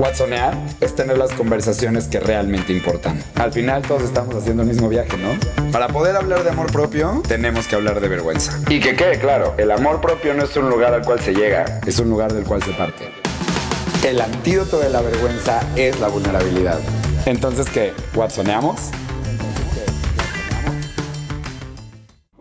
Watsonear es tener las conversaciones que realmente importan. Al final todos estamos haciendo el mismo viaje, ¿no? Para poder hablar de amor propio, tenemos que hablar de vergüenza. Y que quede claro, el amor propio no es un lugar al cual se llega, es un lugar del cual se parte. El antídoto de la vergüenza es la vulnerabilidad. Entonces, ¿qué? ¿Watsoneamos?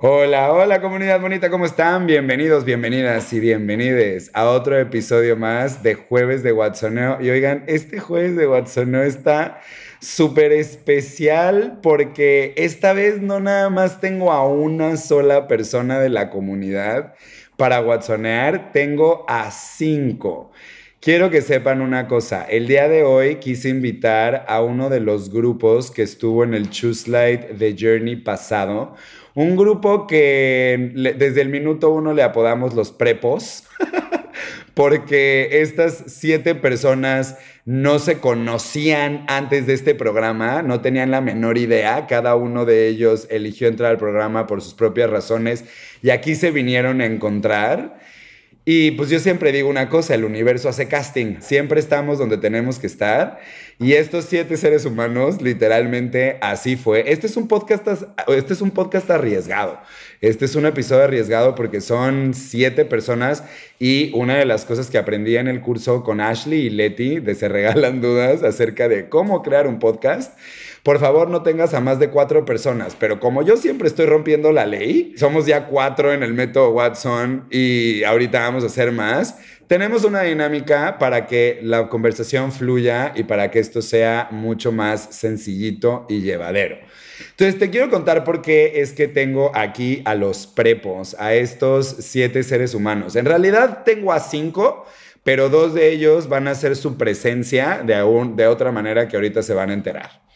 Hola, hola comunidad bonita, ¿cómo están? Bienvenidos, bienvenidas y bienvenides a otro episodio más de Jueves de Watsoneo. Y oigan, este Jueves de Watsoneo está súper especial porque esta vez no nada más tengo a una sola persona de la comunidad para Watsonear, tengo a cinco. Quiero que sepan una cosa, el día de hoy quise invitar a uno de los grupos que estuvo en el Choose Light The Journey pasado un grupo que desde el minuto uno le apodamos los prepos, porque estas siete personas no se conocían antes de este programa, no tenían la menor idea, cada uno de ellos eligió entrar al programa por sus propias razones y aquí se vinieron a encontrar. Y pues yo siempre digo una cosa, el universo hace casting, siempre estamos donde tenemos que estar. Y estos siete seres humanos literalmente así fue. Este es un podcast, este es un podcast arriesgado, este es un episodio arriesgado porque son siete personas y una de las cosas que aprendí en el curso con Ashley y Leti de Se Regalan Dudas acerca de cómo crear un podcast por favor no tengas a más de cuatro personas, pero como yo siempre estoy rompiendo la ley, somos ya cuatro en el método Watson y ahorita vamos a hacer más. Tenemos una dinámica para que la conversación fluya y para que esto sea mucho más sencillito y llevadero. Entonces te quiero contar por qué es que tengo aquí a los prepos, a estos siete seres humanos. En realidad tengo a cinco, pero dos de ellos van a ser su presencia de, de otra manera que ahorita se van a enterar.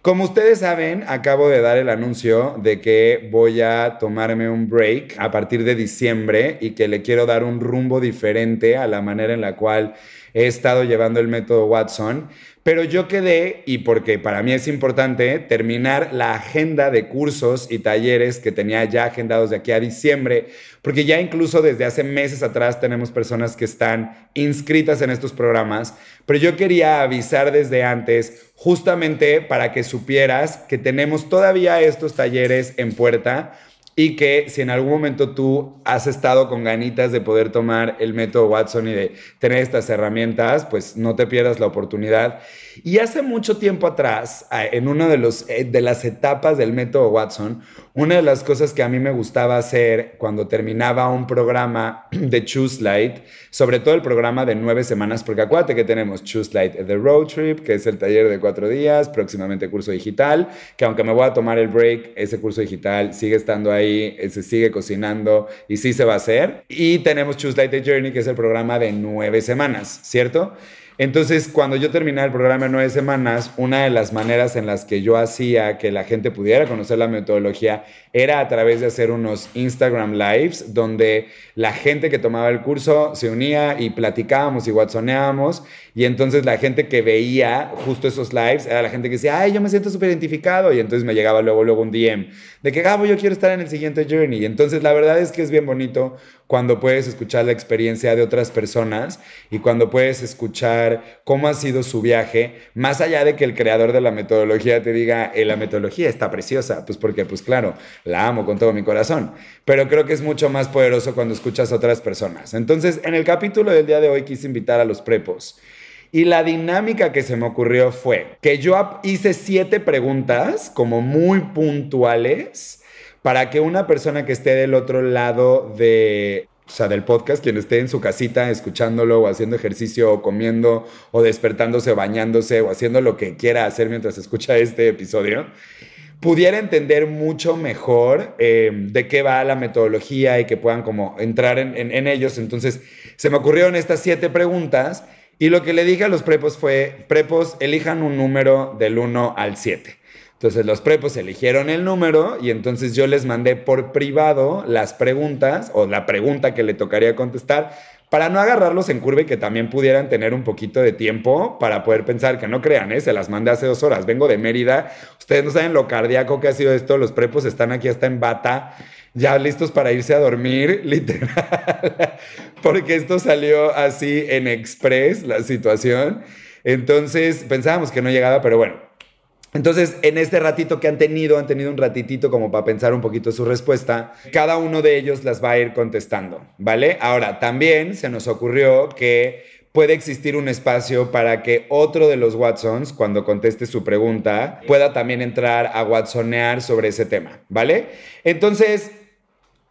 Como ustedes saben, acabo de dar el anuncio de que voy a tomarme un break a partir de diciembre y que le quiero dar un rumbo diferente a la manera en la cual he estado llevando el método Watson. Pero yo quedé, y porque para mí es importante, terminar la agenda de cursos y talleres que tenía ya agendados de aquí a diciembre, porque ya incluso desde hace meses atrás tenemos personas que están inscritas en estos programas, pero yo quería avisar desde antes, justamente para que supieras que tenemos todavía estos talleres en puerta y que si en algún momento tú has estado con ganitas de poder tomar el método Watson y de tener estas herramientas, pues no te pierdas la oportunidad. Y hace mucho tiempo atrás, en una eh, de las etapas del método Watson, una de las cosas que a mí me gustaba hacer cuando terminaba un programa de Choose Light, sobre todo el programa de nueve semanas, porque acuérdate que tenemos Choose Light The Road Trip, que es el taller de cuatro días, próximamente curso digital, que aunque me voy a tomar el break, ese curso digital sigue estando ahí, eh, se sigue cocinando y sí se va a hacer. Y tenemos Choose Light The Journey, que es el programa de nueve semanas, ¿cierto? Entonces, cuando yo terminé el programa en nueve semanas, una de las maneras en las que yo hacía que la gente pudiera conocer la metodología era a través de hacer unos Instagram Lives, donde la gente que tomaba el curso se unía y platicábamos y whatsoneábamos. Y entonces la gente que veía justo esos lives era la gente que decía, ay, yo me siento súper identificado. Y entonces me llegaba luego, luego un DM de que, Gabo, yo quiero estar en el siguiente journey. Entonces la verdad es que es bien bonito cuando puedes escuchar la experiencia de otras personas y cuando puedes escuchar cómo ha sido su viaje, más allá de que el creador de la metodología te diga, eh, la metodología está preciosa, pues porque, pues claro, la amo con todo mi corazón, pero creo que es mucho más poderoso cuando escuchas a otras personas. Entonces, en el capítulo del día de hoy quise invitar a los prepos. Y la dinámica que se me ocurrió fue que yo hice siete preguntas como muy puntuales para que una persona que esté del otro lado de, o sea, del podcast, quien esté en su casita escuchándolo o haciendo ejercicio o comiendo o despertándose, bañándose o haciendo lo que quiera hacer mientras escucha este episodio, pudiera entender mucho mejor eh, de qué va la metodología y que puedan como entrar en, en ellos. Entonces, se me ocurrieron estas siete preguntas y lo que le dije a los prepos fue, prepos, elijan un número del 1 al 7. Entonces los prepos eligieron el número y entonces yo les mandé por privado las preguntas o la pregunta que le tocaría contestar para no agarrarlos en curva y que también pudieran tener un poquito de tiempo para poder pensar que no crean, ¿eh? se las mandé hace dos horas, vengo de Mérida, ustedes no saben lo cardíaco que ha sido esto, los prepos están aquí hasta en bata, ya listos para irse a dormir, literal, porque esto salió así en express la situación. Entonces pensábamos que no llegaba, pero bueno. Entonces, en este ratito que han tenido, han tenido un ratitito como para pensar un poquito su respuesta, cada uno de ellos las va a ir contestando, ¿vale? Ahora, también se nos ocurrió que puede existir un espacio para que otro de los Watsons, cuando conteste su pregunta, pueda también entrar a Watsonear sobre ese tema, ¿vale? Entonces,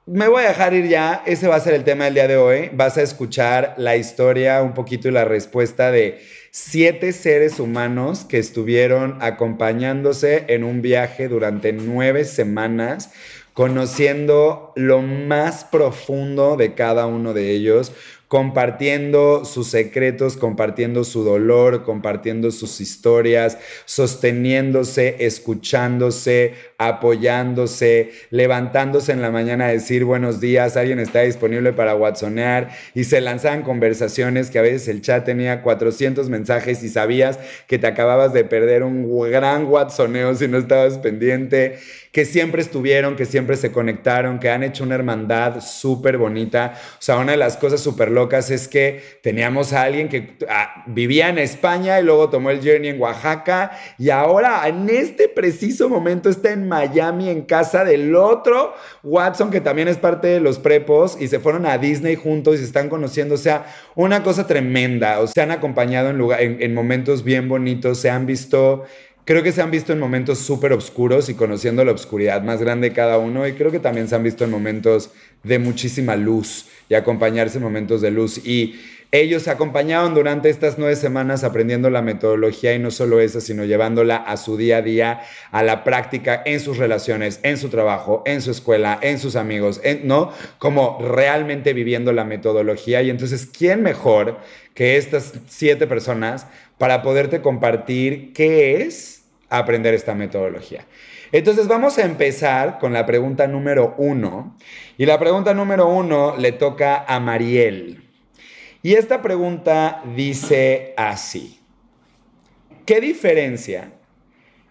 me voy a dejar ir ya, ese va a ser el tema del día de hoy. Vas a escuchar la historia un poquito y la respuesta de siete seres humanos que estuvieron acompañándose en un viaje durante nueve semanas, conociendo lo más profundo de cada uno de ellos, compartiendo sus secretos, compartiendo su dolor, compartiendo sus historias, sosteniéndose, escuchándose, apoyándose, levantándose en la mañana a decir buenos días, alguien está disponible para watsonear y se lanzaban conversaciones que a veces el chat tenía 400 mensajes y sabías que te acababas de perder un gran watsoneo si no estabas pendiente que siempre estuvieron, que siempre se conectaron, que han hecho una hermandad súper bonita. O sea, una de las cosas súper locas es que teníamos a alguien que ah, vivía en España y luego tomó el journey en Oaxaca y ahora en este preciso momento está en Miami en casa del otro Watson que también es parte de los prepos y se fueron a Disney juntos y se están conociendo. O sea, una cosa tremenda. O sea, se han acompañado en, lugar, en momentos bien bonitos, se han visto Creo que se han visto en momentos súper oscuros y conociendo la oscuridad más grande de cada uno y creo que también se han visto en momentos de muchísima luz y acompañarse en momentos de luz. Y ellos se acompañaron durante estas nueve semanas aprendiendo la metodología y no solo esa, sino llevándola a su día a día, a la práctica en sus relaciones, en su trabajo, en su escuela, en sus amigos, ¿no? Como realmente viviendo la metodología. Y entonces, ¿quién mejor que estas siete personas para poderte compartir qué es? Aprender esta metodología. Entonces vamos a empezar con la pregunta número uno. Y la pregunta número uno le toca a Mariel. Y esta pregunta dice así. ¿Qué diferencia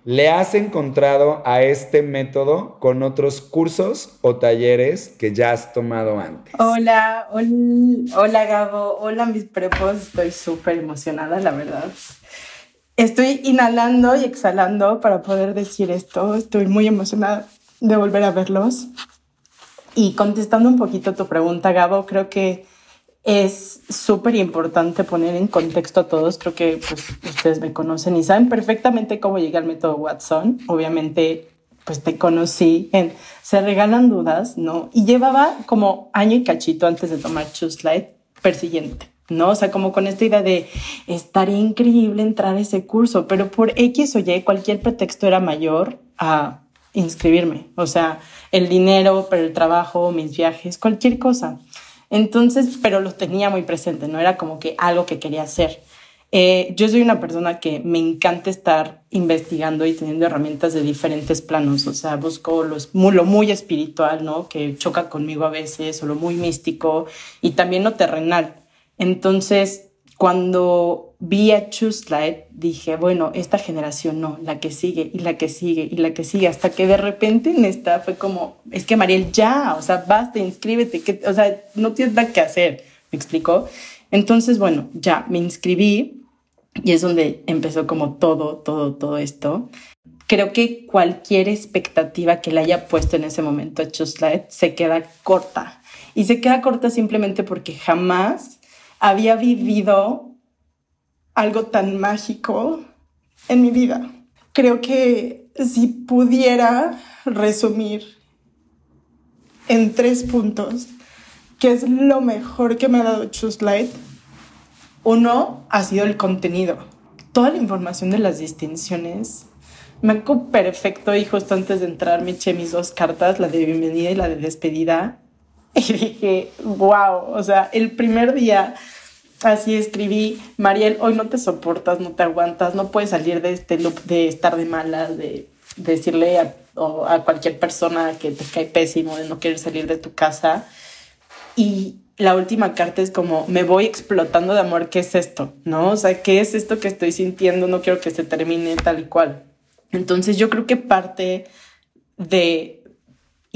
le has encontrado a este método con otros cursos o talleres que ya has tomado antes? Hola, hola, Gabo, hola mis prepos, estoy súper emocionada, la verdad. Estoy inhalando y exhalando para poder decir esto. Estoy muy emocionada de volver a verlos. Y contestando un poquito tu pregunta, Gabo, creo que es súper importante poner en contexto a todos. Creo que pues, ustedes me conocen y saben perfectamente cómo llegué al método Watson. Obviamente, pues te conocí en Se Regalan Dudas, ¿no? Y llevaba como año y cachito antes de tomar Choose Light persiguiente. ¿No? O sea, como con esta idea de estaría increíble entrar a ese curso, pero por X o Y cualquier pretexto era mayor a inscribirme. O sea, el dinero, pero el trabajo, mis viajes, cualquier cosa. Entonces, pero lo tenía muy presente, no era como que algo que quería hacer. Eh, yo soy una persona que me encanta estar investigando y teniendo herramientas de diferentes planos, o sea, busco los, lo muy espiritual, ¿no? Que choca conmigo a veces, o lo muy místico, y también lo terrenal. Entonces, cuando vi a Choose dije, bueno, esta generación no, la que sigue y la que sigue y la que sigue, hasta que de repente en esta fue como, es que Mariel, ya, o sea, basta, inscríbete, que, o sea, no tienes nada que hacer, me explicó. Entonces, bueno, ya me inscribí y es donde empezó como todo, todo, todo esto. Creo que cualquier expectativa que le haya puesto en ese momento a Choose se queda corta. Y se queda corta simplemente porque jamás había vivido algo tan mágico en mi vida. Creo que si pudiera resumir en tres puntos qué es lo mejor que me ha dado Choose Light, uno ha sido el contenido. Toda la información de las distinciones me acuerdo perfecto y justo antes de entrar me eché mis dos cartas, la de bienvenida y la de despedida. Y dije, wow, o sea, el primer día así escribí, Mariel, hoy no te soportas, no te aguantas, no puedes salir de este loop de estar de malas, de, decirle a, cualquier persona que te cae pésimo, de no querer salir de tu casa. Y la última carta es como, me voy explotando de amor, ¿qué es esto? ¿No? O sea, ¿qué es esto que estoy sintiendo? No quiero que se termine tal y cual. Entonces yo creo que parte de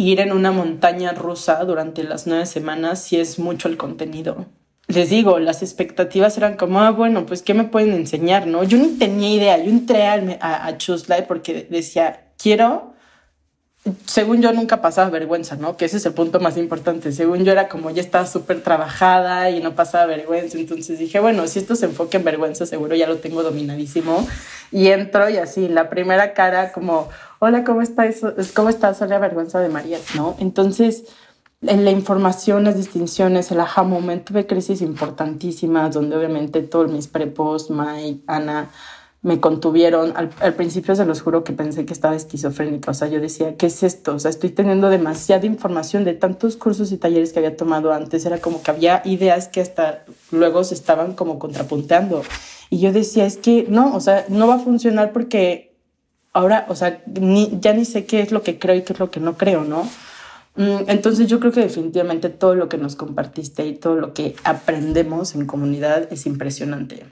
ir en una montaña rusa durante las nueve semanas sí es mucho el contenido les digo, las expectativas eran como, ah, bueno, pues, ¿qué me pueden enseñar? ¿No? Yo no tenía idea, yo entré a, a, a porque decía, quiero según yo nunca pasaba vergüenza, ¿no? Que ese es el punto más importante. Según yo era como ya estaba súper trabajada y no pasaba vergüenza. Entonces dije, bueno, si esto se enfoca en vergüenza, seguro ya lo tengo dominadísimo. Y entro y así, la primera cara como, hola, ¿cómo estás? ¿Cómo estás? Soy la vergüenza de María, ¿no? Entonces, en la información, las distinciones, el aha moment, tuve crisis importantísimas donde obviamente todos mis prepos, Mike, Ana, me contuvieron. Al, principio se los juro que pensé que estaba esquizofrénica. O sea, yo decía, ¿qué es esto? O sea, estoy teniendo demasiada información de tantos cursos y talleres que había tomado antes. Era como que había ideas que hasta luego se estaban como contrapunteando. Y yo decía, es que no, o sea, no va a funcionar porque ahora, o sea, ya ni sé qué es lo que creo y qué es lo que no creo, ¿no? Mm, entonces yo creo que definitivamente todo lo que nos compartiste y todo lo que aprendemos en comunidad es impresionante.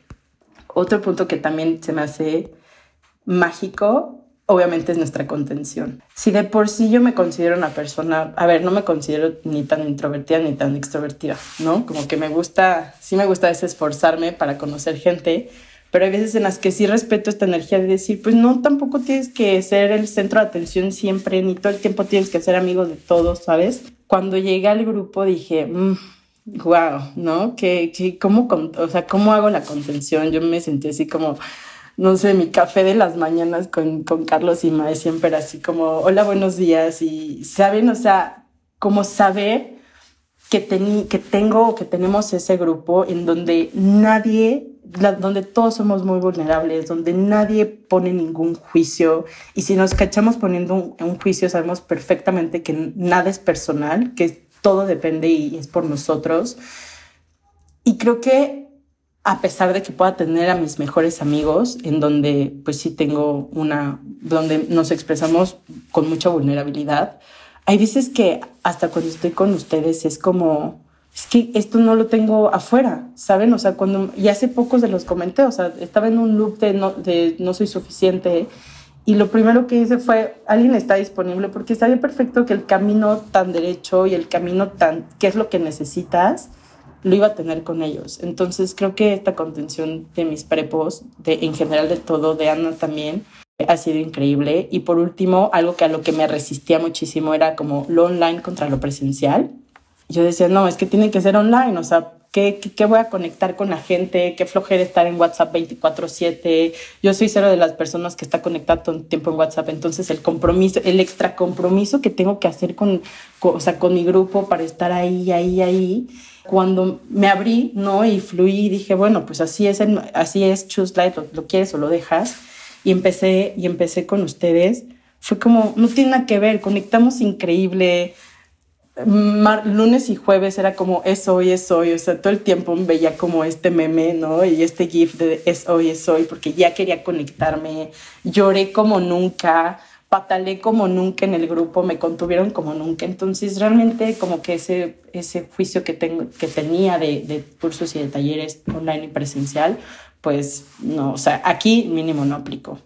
Otro punto que también se me hace mágico, obviamente, es nuestra contención. Si de por sí yo me considero una persona, a ver, no me considero ni tan introvertida ni tan extrovertida, ¿no? Como que me gusta, sí me gusta esforzarme para conocer gente, pero hay veces en las que sí respeto esta energía de decir, pues no, tampoco tienes que ser el centro de atención siempre, ni todo el tiempo tienes que ser amigo de todos, ¿sabes? Cuando llegué al grupo dije, mmm, wow, ¿no? ¿Qué, qué, cómo, o sea, ¿Cómo hago la contención? Yo me sentí así como, no sé, mi café de las mañanas con, con Carlos y Mae siempre así como, hola, buenos días. Y, ¿saben? O sea, como saber que, que tengo, que tenemos ese grupo en donde nadie, donde todos somos muy vulnerables, donde nadie pone ningún juicio. Y si nos cachamos poniendo un, un juicio, sabemos perfectamente que nada es personal, que todo depende y es por nosotros. Y creo que a pesar de que pueda tener a mis mejores amigos, en donde pues sí tengo una, donde nos expresamos con mucha vulnerabilidad, hay veces que hasta cuando estoy con ustedes es como, es que esto no lo tengo afuera, ¿saben? O sea, cuando, y hace pocos de los comenté, o sea, estaba en un loop de no, de no soy suficiente y lo primero que hice fue, alguien está disponible porque sabía perfecto que el camino tan derecho y el camino tan, qué es lo que necesitas, lo iba a tener con ellos. Entonces creo que esta contención de mis prepos, de, en general de todo, de Ana también, ha sido increíble. Y por último, algo que a lo que me resistía muchísimo era como lo online contra lo presencial. Yo decía, no, es que tiene que ser online, o sea, ¿Qué, ¿Qué, voy a conectar con la gente? ¿Qué flojera estar en WhatsApp 24/7? Yo soy cero de las personas que está conectado todo el tiempo en WhatsApp, entonces el compromiso, el extra compromiso que tengo que hacer con, o sea, con mi grupo para estar ahí, ahí, ahí. Cuando me abrí, ¿no? Y fluí dije, bueno, pues así es, así es Choose Light, lo, lo quieres o lo dejas. Y empecé, y empecé con ustedes. Fue como, no tiene nada que ver, conectamos increíble, lunes y jueves era como es hoy, es hoy, o sea, todo el tiempo veía como este meme, ¿no? Y este gif de es hoy, es hoy, porque ya quería conectarme, lloré como nunca, patalé como nunca en el grupo, me contuvieron como nunca, entonces realmente como que ese, ese juicio que, tengo, que tenía de, de cursos y de talleres online y presencial, pues no, o sea, aquí mínimo no aplico.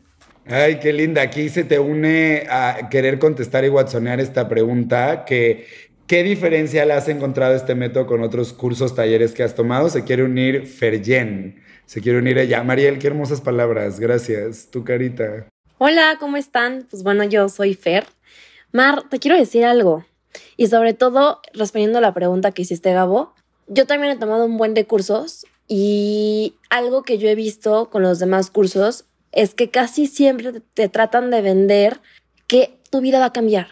Ay, qué linda. Aquí se te une a querer contestar y watsonear esta pregunta que ¿Qué diferencia le has encontrado este método con otros cursos, talleres que has tomado? Se quiere unir Ferjen. Se quiere unir ella. Mariel, qué hermosas palabras. Gracias. Tu carita. Hola, ¿cómo están? Pues bueno, yo soy Fer. Mar, te quiero decir algo. Y sobre todo, respondiendo a la pregunta que hiciste, Gabo, yo también he tomado un buen de cursos y algo que yo he visto con los demás cursos es que casi siempre te tratan de vender que tu vida va a cambiar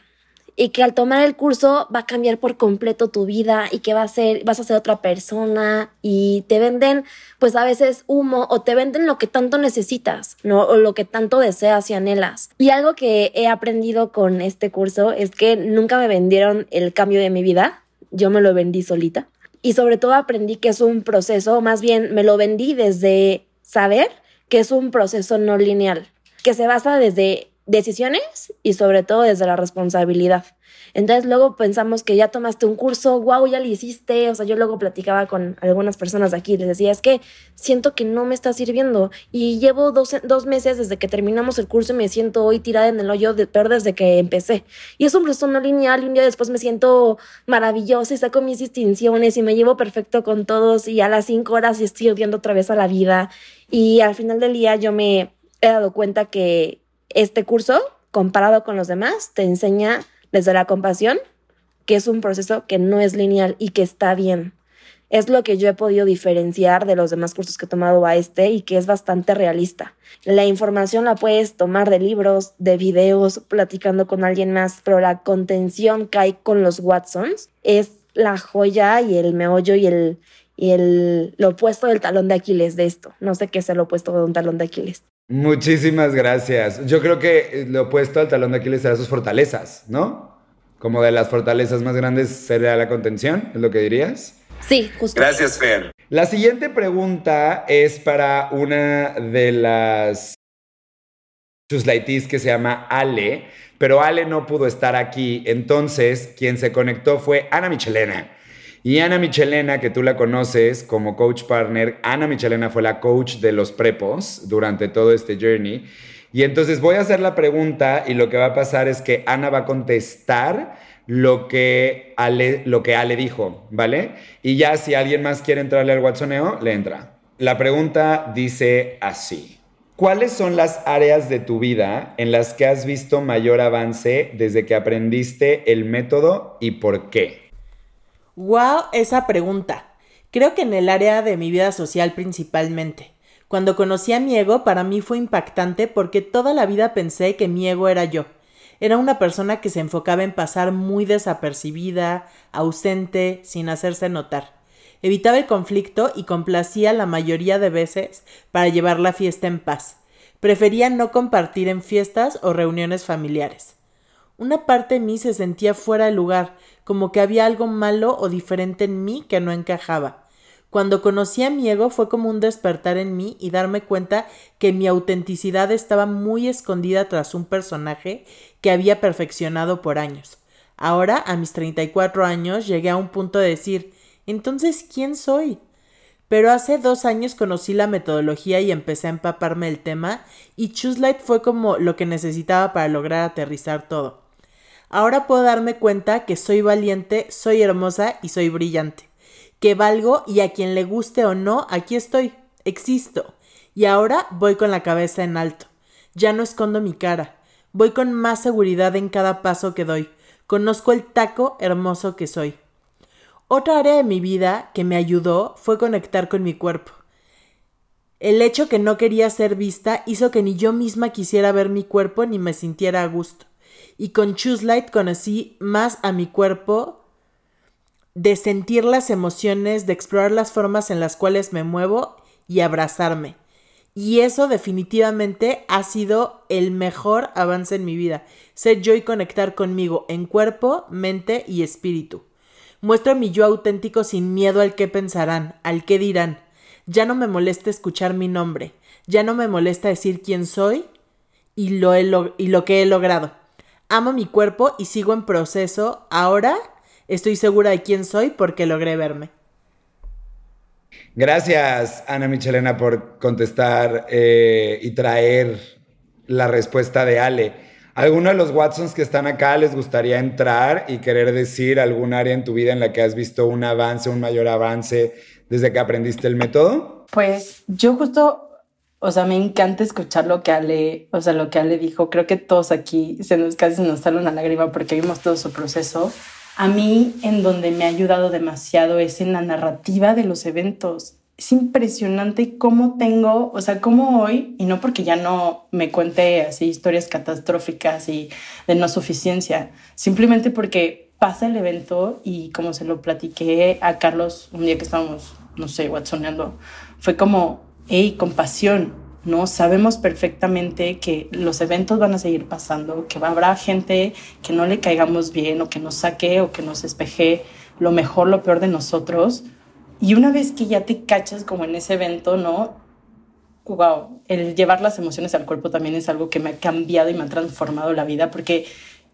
y que al tomar el curso va a cambiar por completo tu vida y que va a ser, vas a ser otra persona y te venden pues a veces humo o te venden lo que tanto necesitas, ¿no? O lo que tanto deseas y anhelas. Y algo que he aprendido con este curso es que nunca me vendieron el cambio de mi vida, yo me lo vendí solita. Y sobre todo aprendí que es un proceso, más bien me lo vendí desde saber que es un proceso no lineal, que se basa desde decisiones y sobre todo desde la responsabilidad. Entonces luego pensamos que ya tomaste un curso, wow, ya lo hiciste. O sea, yo luego platicaba con algunas personas de aquí, les decía, es que siento que no me está sirviendo y llevo dos, dos meses desde que terminamos el curso y me siento hoy tirada en el hoyo, de, peor desde que empecé. Y es un proceso no lineal y un día después me siento maravillosa y saco mis distinciones y me llevo perfecto con todos y a las cinco horas estoy odiando otra vez a la vida. Y al final del día yo me he dado cuenta que este curso, comparado con los demás, te enseña desde la compasión que es un proceso que no es lineal y que está bien. Es lo que yo he podido diferenciar de los demás cursos que he tomado a este y que es bastante realista. La información la puedes tomar de libros, de videos, platicando con alguien más, pero la contención que hay con los Watsons es la joya y el meollo y el, y el, lo opuesto del talón de Aquiles de esto. No sé qué es el opuesto de un talón de Aquiles. Muchísimas gracias. Yo creo que lo opuesto al talón de Aquiles será sus fortalezas, ¿no? Como de las fortalezas más grandes sería la contención, ¿es lo que dirías? Sí, justo. Gracias, Fer. La siguiente pregunta es para una de las chuslaitis que se llama Ale, pero Ale no pudo estar aquí, entonces quien se conectó fue Ana Michelena. Y Ana Michelena, que tú la conoces como coach partner, Ana Michelena fue la coach de los prepos durante todo este journey. Y entonces voy a hacer la pregunta y lo que va a pasar es que Ana va a contestar lo que Ale, dijo, ¿vale? Y ya si alguien más quiere entrarle al Watsoneo, le entra. La pregunta dice así. ¿Cuáles son las áreas de tu vida en las que has visto mayor avance desde que aprendiste el método y por qué? Wow, esa pregunta. Creo que en el área de mi vida social principalmente. Cuando conocí a mi ego, para mí fue impactante porque toda la vida pensé que mi ego era yo. Era una persona que se enfocaba en pasar muy desapercibida, ausente, sin hacerse notar. Evitaba el conflicto y complacía la mayoría de veces para llevar la fiesta en paz. Prefería no compartir en fiestas o reuniones familiares. Una parte de mí se sentía fuera de lugar, como que había algo malo o diferente en mí que no encajaba. Cuando conocí a mi ego fue como un despertar en mí y darme cuenta que mi autenticidad estaba muy escondida tras un personaje que había perfeccionado por años. Ahora, a mis 34 años, llegué a un punto de decir, entonces, ¿quién soy? Pero hace dos años conocí la metodología y empecé a empaparme el tema y Choose Light fue como lo que necesitaba para lograr aterrizar todo. Ahora puedo darme cuenta que soy valiente, soy hermosa y soy brillante. Que valgo y a quien le guste o no, aquí estoy, existo. Y ahora voy con la cabeza en alto. Ya no escondo mi cara. Voy con más seguridad en cada paso que doy. Conozco el taco hermoso que soy. Otra área de mi vida que me ayudó fue conectar con mi cuerpo. El hecho que no quería ser vista hizo que ni yo misma quisiera ver mi cuerpo ni me sintiera a gusto y con Choose Light conocí más a mi cuerpo, de sentir las emociones, de explorar las formas en las cuales me muevo y abrazarme. Y eso definitivamente ha sido el mejor avance en mi vida. Ser yo y conectar conmigo en cuerpo, mente y espíritu. Muestro mi yo auténtico sin miedo al que pensarán, al que dirán. Ya no me molesta escuchar mi nombre. Ya no me molesta decir quién soy y lo, y lo que he logrado. Amo mi cuerpo y sigo en proceso. Ahora estoy segura de quién soy porque logré verme. Gracias, Ana Michelena, por contestar eh, y traer la respuesta de Ale. ¿Alguno de los Watsons que están acá les gustaría entrar y querer decir algún área en tu vida en la que has visto un avance, un mayor avance desde que aprendiste el método? Pues yo justo o sea, me encanta escuchar lo que Ale, o sea, lo que Ale dijo. Creo que todos aquí se nos casi nos sale una lágrima porque vimos todo su proceso. A mí, en donde me ha ayudado demasiado es en la narrativa de los eventos. Es impresionante cómo tengo, o sea, cómo hoy, y no porque ya no me cuente así historias catastróficas y de no suficiencia, simplemente porque pasa el evento y como se lo platiqué a Carlos un día que estábamos, no sé, watsoneando, fue como, hey, compasión, ¿no? Sabemos perfectamente que los eventos van a seguir pasando, que habrá gente que no le caigamos bien o que nos saque o que nos espeje lo mejor, lo peor de nosotros. Y una vez que ya te cachas como en ese evento, ¿no? wow, el llevar las emociones al cuerpo también es algo que me ha cambiado y me ha transformado la vida porque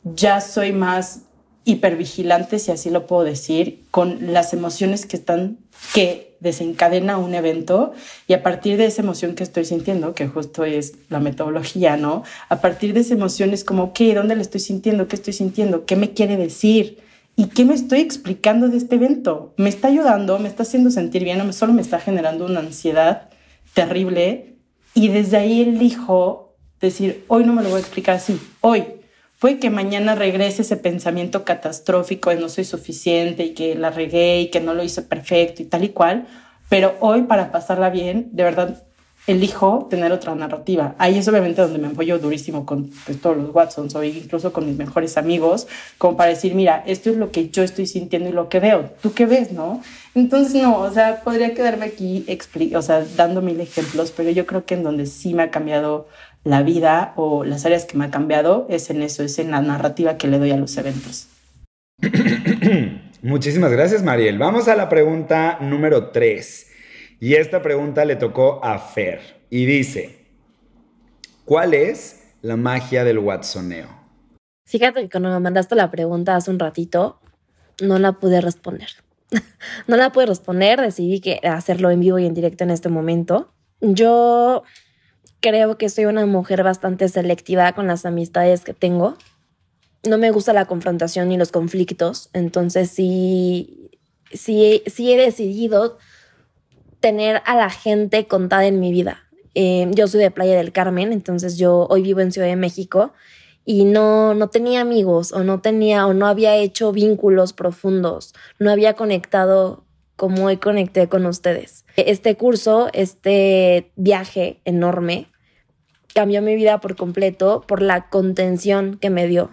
ya soy más hipervigilante, si así lo puedo decir, con las emociones que están, que desencadena un evento y a partir de esa emoción que estoy sintiendo, que justo es la metodología, ¿no? A partir de esa emoción es como, ¿qué? ¿Dónde le estoy sintiendo? ¿Qué estoy sintiendo? ¿Qué me quiere decir? ¿Y qué me estoy explicando de este evento? ¿Me está ayudando? ¿Me está haciendo sentir bien? ¿O solo me está generando una ansiedad terrible? Y desde ahí elijo decir, hoy no me lo voy a explicar así, hoy Puede que mañana regrese ese pensamiento catastrófico de no soy suficiente y que la regué y que no lo hice perfecto y tal y cual, pero hoy para pasarla bien, de verdad elijo tener otra narrativa. Ahí es obviamente donde me apoyo durísimo con pues, todos los Watsons o incluso con mis mejores amigos, como para decir, mira, esto es lo que yo estoy sintiendo y lo que veo. ¿Tú qué ves, no? Entonces, no, o sea, podría quedarme aquí, o sea, dando mil ejemplos, pero yo creo que en donde sí me ha cambiado la vida o las áreas que me ha cambiado es en eso, es en la narrativa que le doy a los eventos. Muchísimas gracias, Mariel. Vamos a la pregunta número 3. Y esta pregunta le tocó a Fer. Y dice, ¿cuál es la magia del Watsoneo? Fíjate que cuando me mandaste la pregunta hace un ratito, no la pude responder. no la pude responder, decidí que hacerlo en vivo y en directo en este momento. Yo creo que soy una mujer bastante selectiva con las amistades que tengo. No me gusta la confrontación ni los conflictos, entonces sí, sí, sí he decidido tener a la gente contada en mi vida. Eh, yo soy de Playa del Carmen, entonces yo hoy vivo en Ciudad de México y no, no tenía amigos o no tenía o no había hecho vínculos profundos, no había conectado como hoy conecté con ustedes. Este curso, este viaje enorme, cambió mi vida por completo por la contención que me dio.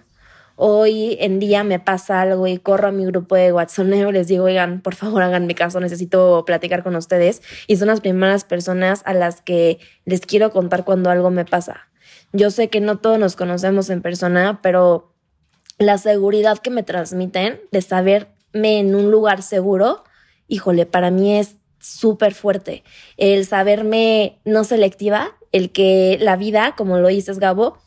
Hoy en día me pasa algo y corro a mi grupo de WhatsApp les digo, oigan, por favor háganme caso, necesito platicar con ustedes. Y son las primeras personas a las que les quiero contar cuando algo me pasa. Yo sé que no todos nos conocemos en persona, pero la seguridad que me transmiten de saberme en un lugar seguro, híjole, para mí es súper fuerte. El saberme no selectiva, el que la vida, como lo dices Gabo,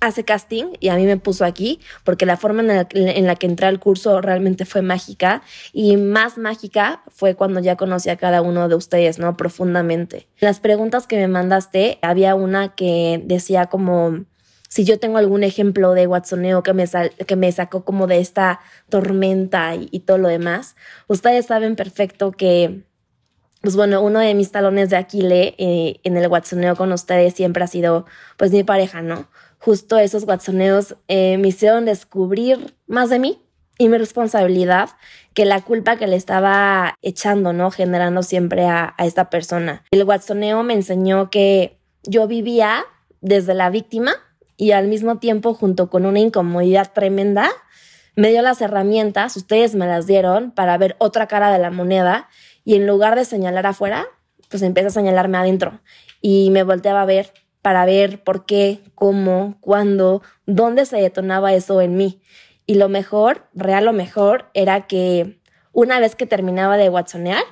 hace casting y a mí me puso aquí porque la forma en la, que entré al curso realmente fue mágica y más mágica fue cuando ya conocí a cada uno de ustedes, ¿no? Profundamente. Las preguntas que me mandaste, había una que decía como si yo tengo algún ejemplo de Watsoneo que me, que me sacó como de esta tormenta y todo lo demás. Ustedes saben perfecto que pues bueno, uno de mis talones de Aquile eh, en el Watsoneo con ustedes siempre ha sido pues mi pareja, ¿no? Justo esos Watsoneos eh, me hicieron descubrir más de mí y mi responsabilidad que la culpa que le estaba echando, ¿no? Generando siempre a, a esta persona. El Watsoneo me enseñó que yo vivía desde la víctima y al mismo tiempo junto con una incomodidad tremenda, me dio las herramientas, ustedes me las dieron para ver otra cara de la moneda y en lugar de señalar afuera, pues empieza a señalarme adentro y me volteaba a ver para ver por qué, cómo, cuándo, dónde se detonaba eso en mí. Y lo mejor, real lo mejor, era que una vez que terminaba de watsonear,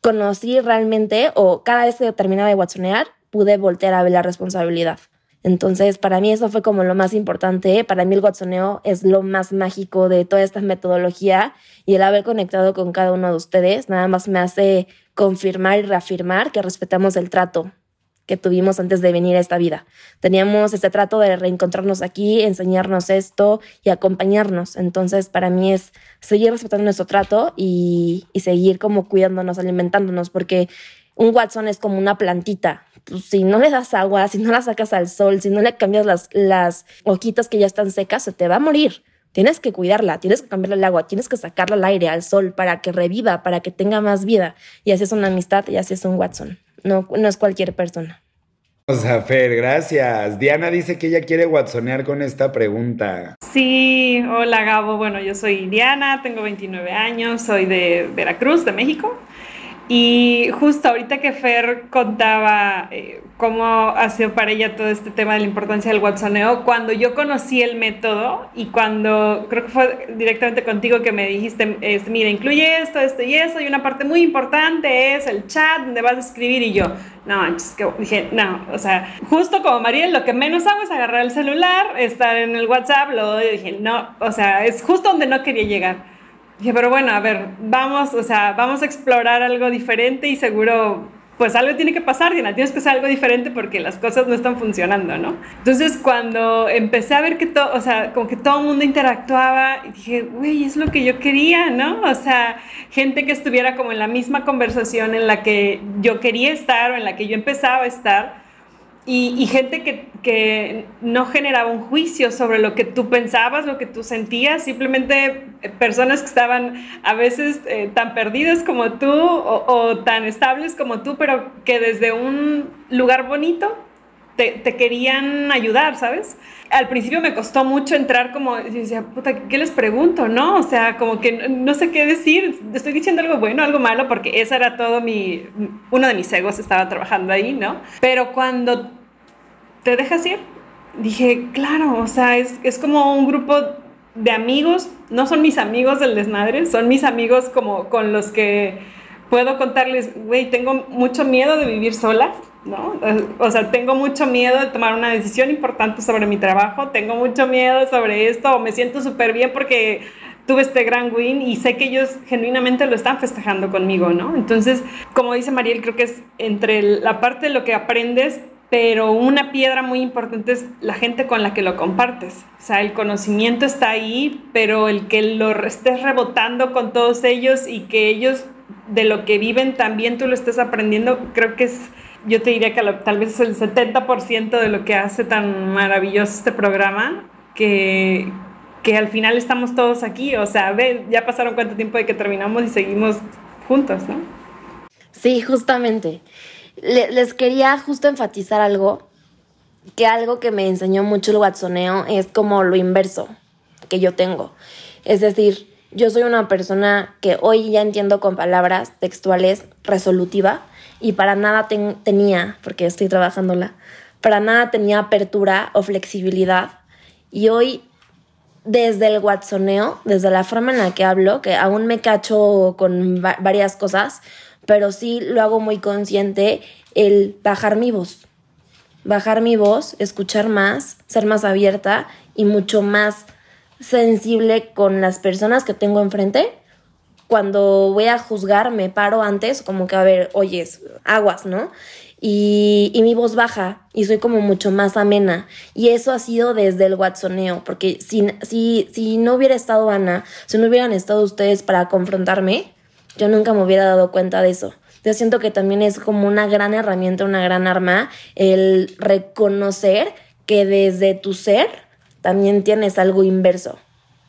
conocí realmente, o cada vez que terminaba de watsonear, pude voltear a ver la responsabilidad. Entonces, para mí eso fue como lo más importante. Para mí el watsoneo es lo más mágico de toda esta metodología y el haber conectado con cada uno de ustedes nada más me hace confirmar y reafirmar que respetamos el trato que tuvimos antes de venir a esta vida. Teníamos este trato de reencontrarnos aquí, enseñarnos esto y acompañarnos. Entonces, para mí es seguir respetando nuestro trato y, y seguir como cuidándonos, alimentándonos, porque un Watson es como una plantita. Pues, si no le das agua, si no la sacas al sol, si no le cambias las, las hojitas que ya están secas, se te va a morir. Tienes que cuidarla, tienes que cambiarle el agua, tienes que sacarla al aire, al sol, para que reviva, para que tenga más vida. Y así es una amistad y así es un Watson. No, no es cualquier persona. O sea, Fer, gracias. Diana dice que ella quiere watsonear con esta pregunta. Sí, hola Gabo. Bueno, yo soy Diana, tengo 29 años, soy de Veracruz, de México. Y justo ahorita que Fer contaba eh, cómo ha sido para ella todo este tema de la importancia del WhatsApp, cuando yo conocí el método y cuando creo que fue directamente contigo que me dijiste, este, mira, incluye esto, esto y eso, y una parte muy importante es el chat donde vas a escribir y yo, no, es que dije, no, o sea, justo como Mariel, lo que menos hago es agarrar el celular, estar en el WhatsApp, lo dije, no, o sea, es justo donde no quería llegar. Dije, pero bueno, a ver, vamos, o sea, vamos a explorar algo diferente y seguro, pues algo tiene que pasar, Diana, tienes que hacer algo diferente porque las cosas no están funcionando, ¿no? Entonces, cuando empecé a ver que todo, o sea, como que todo el mundo interactuaba, dije, güey, es lo que yo quería, ¿no? O sea, gente que estuviera como en la misma conversación en la que yo quería estar o en la que yo empezaba a estar y, gente que, que, no generaba un juicio sobre lo que tú pensabas, lo que tú sentías, simplemente eh, personas que estaban a veces eh, tan perdidas como tú o, tan estables como tú, pero que desde un lugar bonito te, querían ayudar, ¿sabes? Al principio me costó mucho entrar como, decía, puta, ¿qué les pregunto? ¿No? O sea, como que no sé qué decir, estoy diciendo algo bueno, algo malo, porque ese era todo mi, uno de mis egos estaba trabajando ahí, ¿no? Pero cuando te dejas ir. Dije, claro, o sea, es, es como un grupo de amigos, no son mis amigos del desmadre, son mis amigos como con los que puedo contarles, güey, tengo mucho miedo de vivir sola, ¿no? O sea, tengo mucho miedo de tomar una decisión importante sobre mi trabajo, tengo mucho miedo sobre esto, o me siento súper bien porque tuve este gran win y sé que ellos genuinamente lo están festejando conmigo, ¿no? Entonces, como dice Mariel, creo que es entre la parte de lo que aprendes pero una piedra muy importante es la gente con la que lo compartes. O sea, el conocimiento está ahí, pero el que lo estés rebotando con todos ellos y que ellos de lo que viven también tú lo estés aprendiendo, creo que es, yo te diría que tal vez es el 70% de lo que hace tan maravilloso este programa, que, que al final estamos todos aquí. O sea, ve, ya pasaron cuánto tiempo de que terminamos y seguimos juntos, ¿no? Sí, justamente les quería justo enfatizar algo, que algo que me enseñó mucho el watsoneo es como lo inverso que yo tengo. Es decir, yo soy una persona que hoy ya entiendo con palabras textuales resolutiva y para nada tenía, porque estoy trabajándola, para nada tenía apertura o flexibilidad. Y hoy, desde el watsoneo, desde la forma en la que hablo, que aún me cacho con varias cosas, pero sí lo hago muy consciente el bajar mi voz. Bajar mi voz, escuchar más, ser más abierta y mucho más sensible con las personas que tengo enfrente. Cuando voy a juzgar, me paro antes, como que a ver, oyes, aguas, ¿no? Y, y, mi voz baja y soy como mucho más amena. Y eso ha sido desde el watsoneo, porque si, si, si no hubiera estado Ana, si no hubieran estado ustedes para confrontarme, yo nunca me hubiera dado cuenta de eso. Yo siento que también es como una gran herramienta, una gran arma, el reconocer que desde tu ser también tienes algo inverso,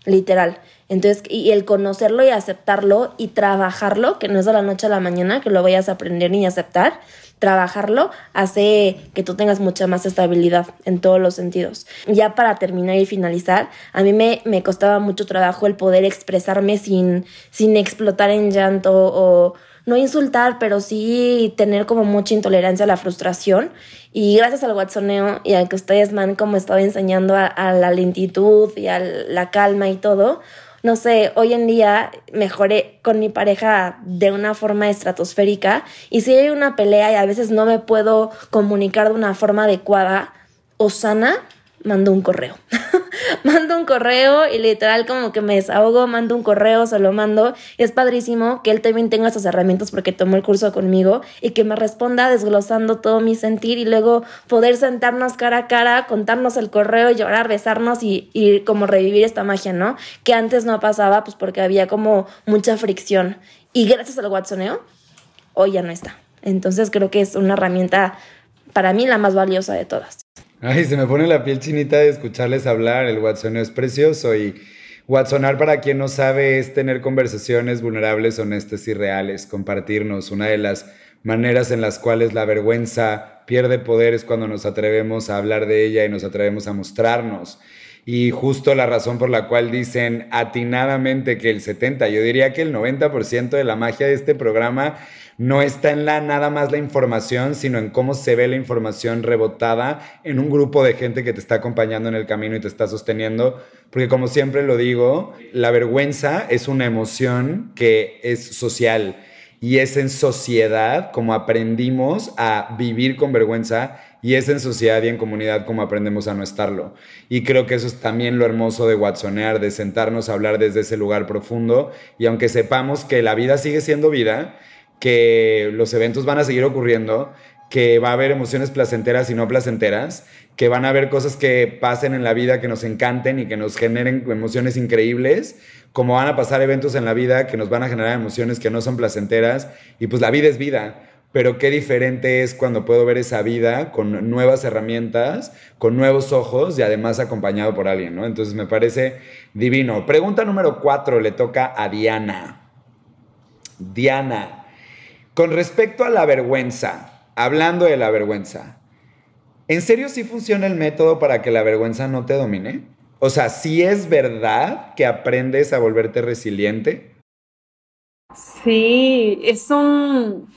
literal. Entonces, y el conocerlo y aceptarlo y trabajarlo, que no es de la noche a la mañana que lo vayas a aprender ni aceptar, trabajarlo hace que tú tengas mucha más estabilidad en todos los sentidos. Ya para terminar y finalizar, a mí me, me costaba mucho trabajo el poder expresarme sin, sin explotar en llanto o no insultar, pero sí tener como mucha intolerancia a la frustración. Y gracias al watsoneo y al que ustedes me han como estado enseñando a, a la lentitud y a la calma y todo, no sé, hoy en día mejoré con mi pareja de una forma estratosférica y si hay una pelea y a veces no me puedo comunicar de una forma adecuada o sana, mando un correo. mando un correo y literal como que me desahogo, mando un correo, se lo mando. es padrísimo que él también tenga esas herramientas porque tomó el curso conmigo y que me responda desglosando todo mi sentir y luego poder sentarnos cara a cara, contarnos el correo, llorar, besarnos y, y como revivir esta magia, ¿no? Que antes no pasaba pues porque había como mucha fricción. Y gracias al WhatsApp, hoy ya no está. Entonces creo que es una herramienta para mí la más valiosa de todas. Ay, se me pone la piel chinita de escucharles hablar. El Watson es precioso y Watsonar para quien no sabe es tener conversaciones vulnerables, honestas y reales, compartirnos. Una de las maneras en las cuales la vergüenza pierde poder es cuando nos atrevemos a hablar de ella y nos atrevemos a mostrarnos. Y justo la razón por la cual dicen atinadamente que el 70, yo diría que el 90% de la magia de este programa no está en la nada más la información, sino en cómo se ve la información rebotada en un grupo de gente que te está acompañando en el camino y te está sosteniendo. Porque como siempre lo digo, la vergüenza es una emoción que es social y es en sociedad como aprendimos a vivir con vergüenza y es en sociedad y en comunidad como aprendemos a no estarlo. Y creo que eso es también lo hermoso de Watsonear, de sentarnos a hablar desde ese lugar profundo y aunque sepamos que la vida sigue siendo vida, que los eventos van a seguir ocurriendo, que va a haber emociones placenteras y no placenteras, que van a haber cosas que pasen en la vida que nos encanten y que nos generen emociones increíbles, como van a pasar eventos en la vida que nos van a generar emociones que no son placenteras, y pues la vida es vida. Pero qué diferente es cuando puedo ver esa vida con nuevas herramientas, con nuevos ojos y además acompañado por alguien, ¿no? Entonces me parece divino. Pregunta número cuatro le toca a Diana. Diana, con respecto a la vergüenza, hablando de la vergüenza, ¿en serio sí funciona el método para que la vergüenza no te domine? O sea, ¿sí es verdad que aprendes a volverte resiliente? Sí, es un,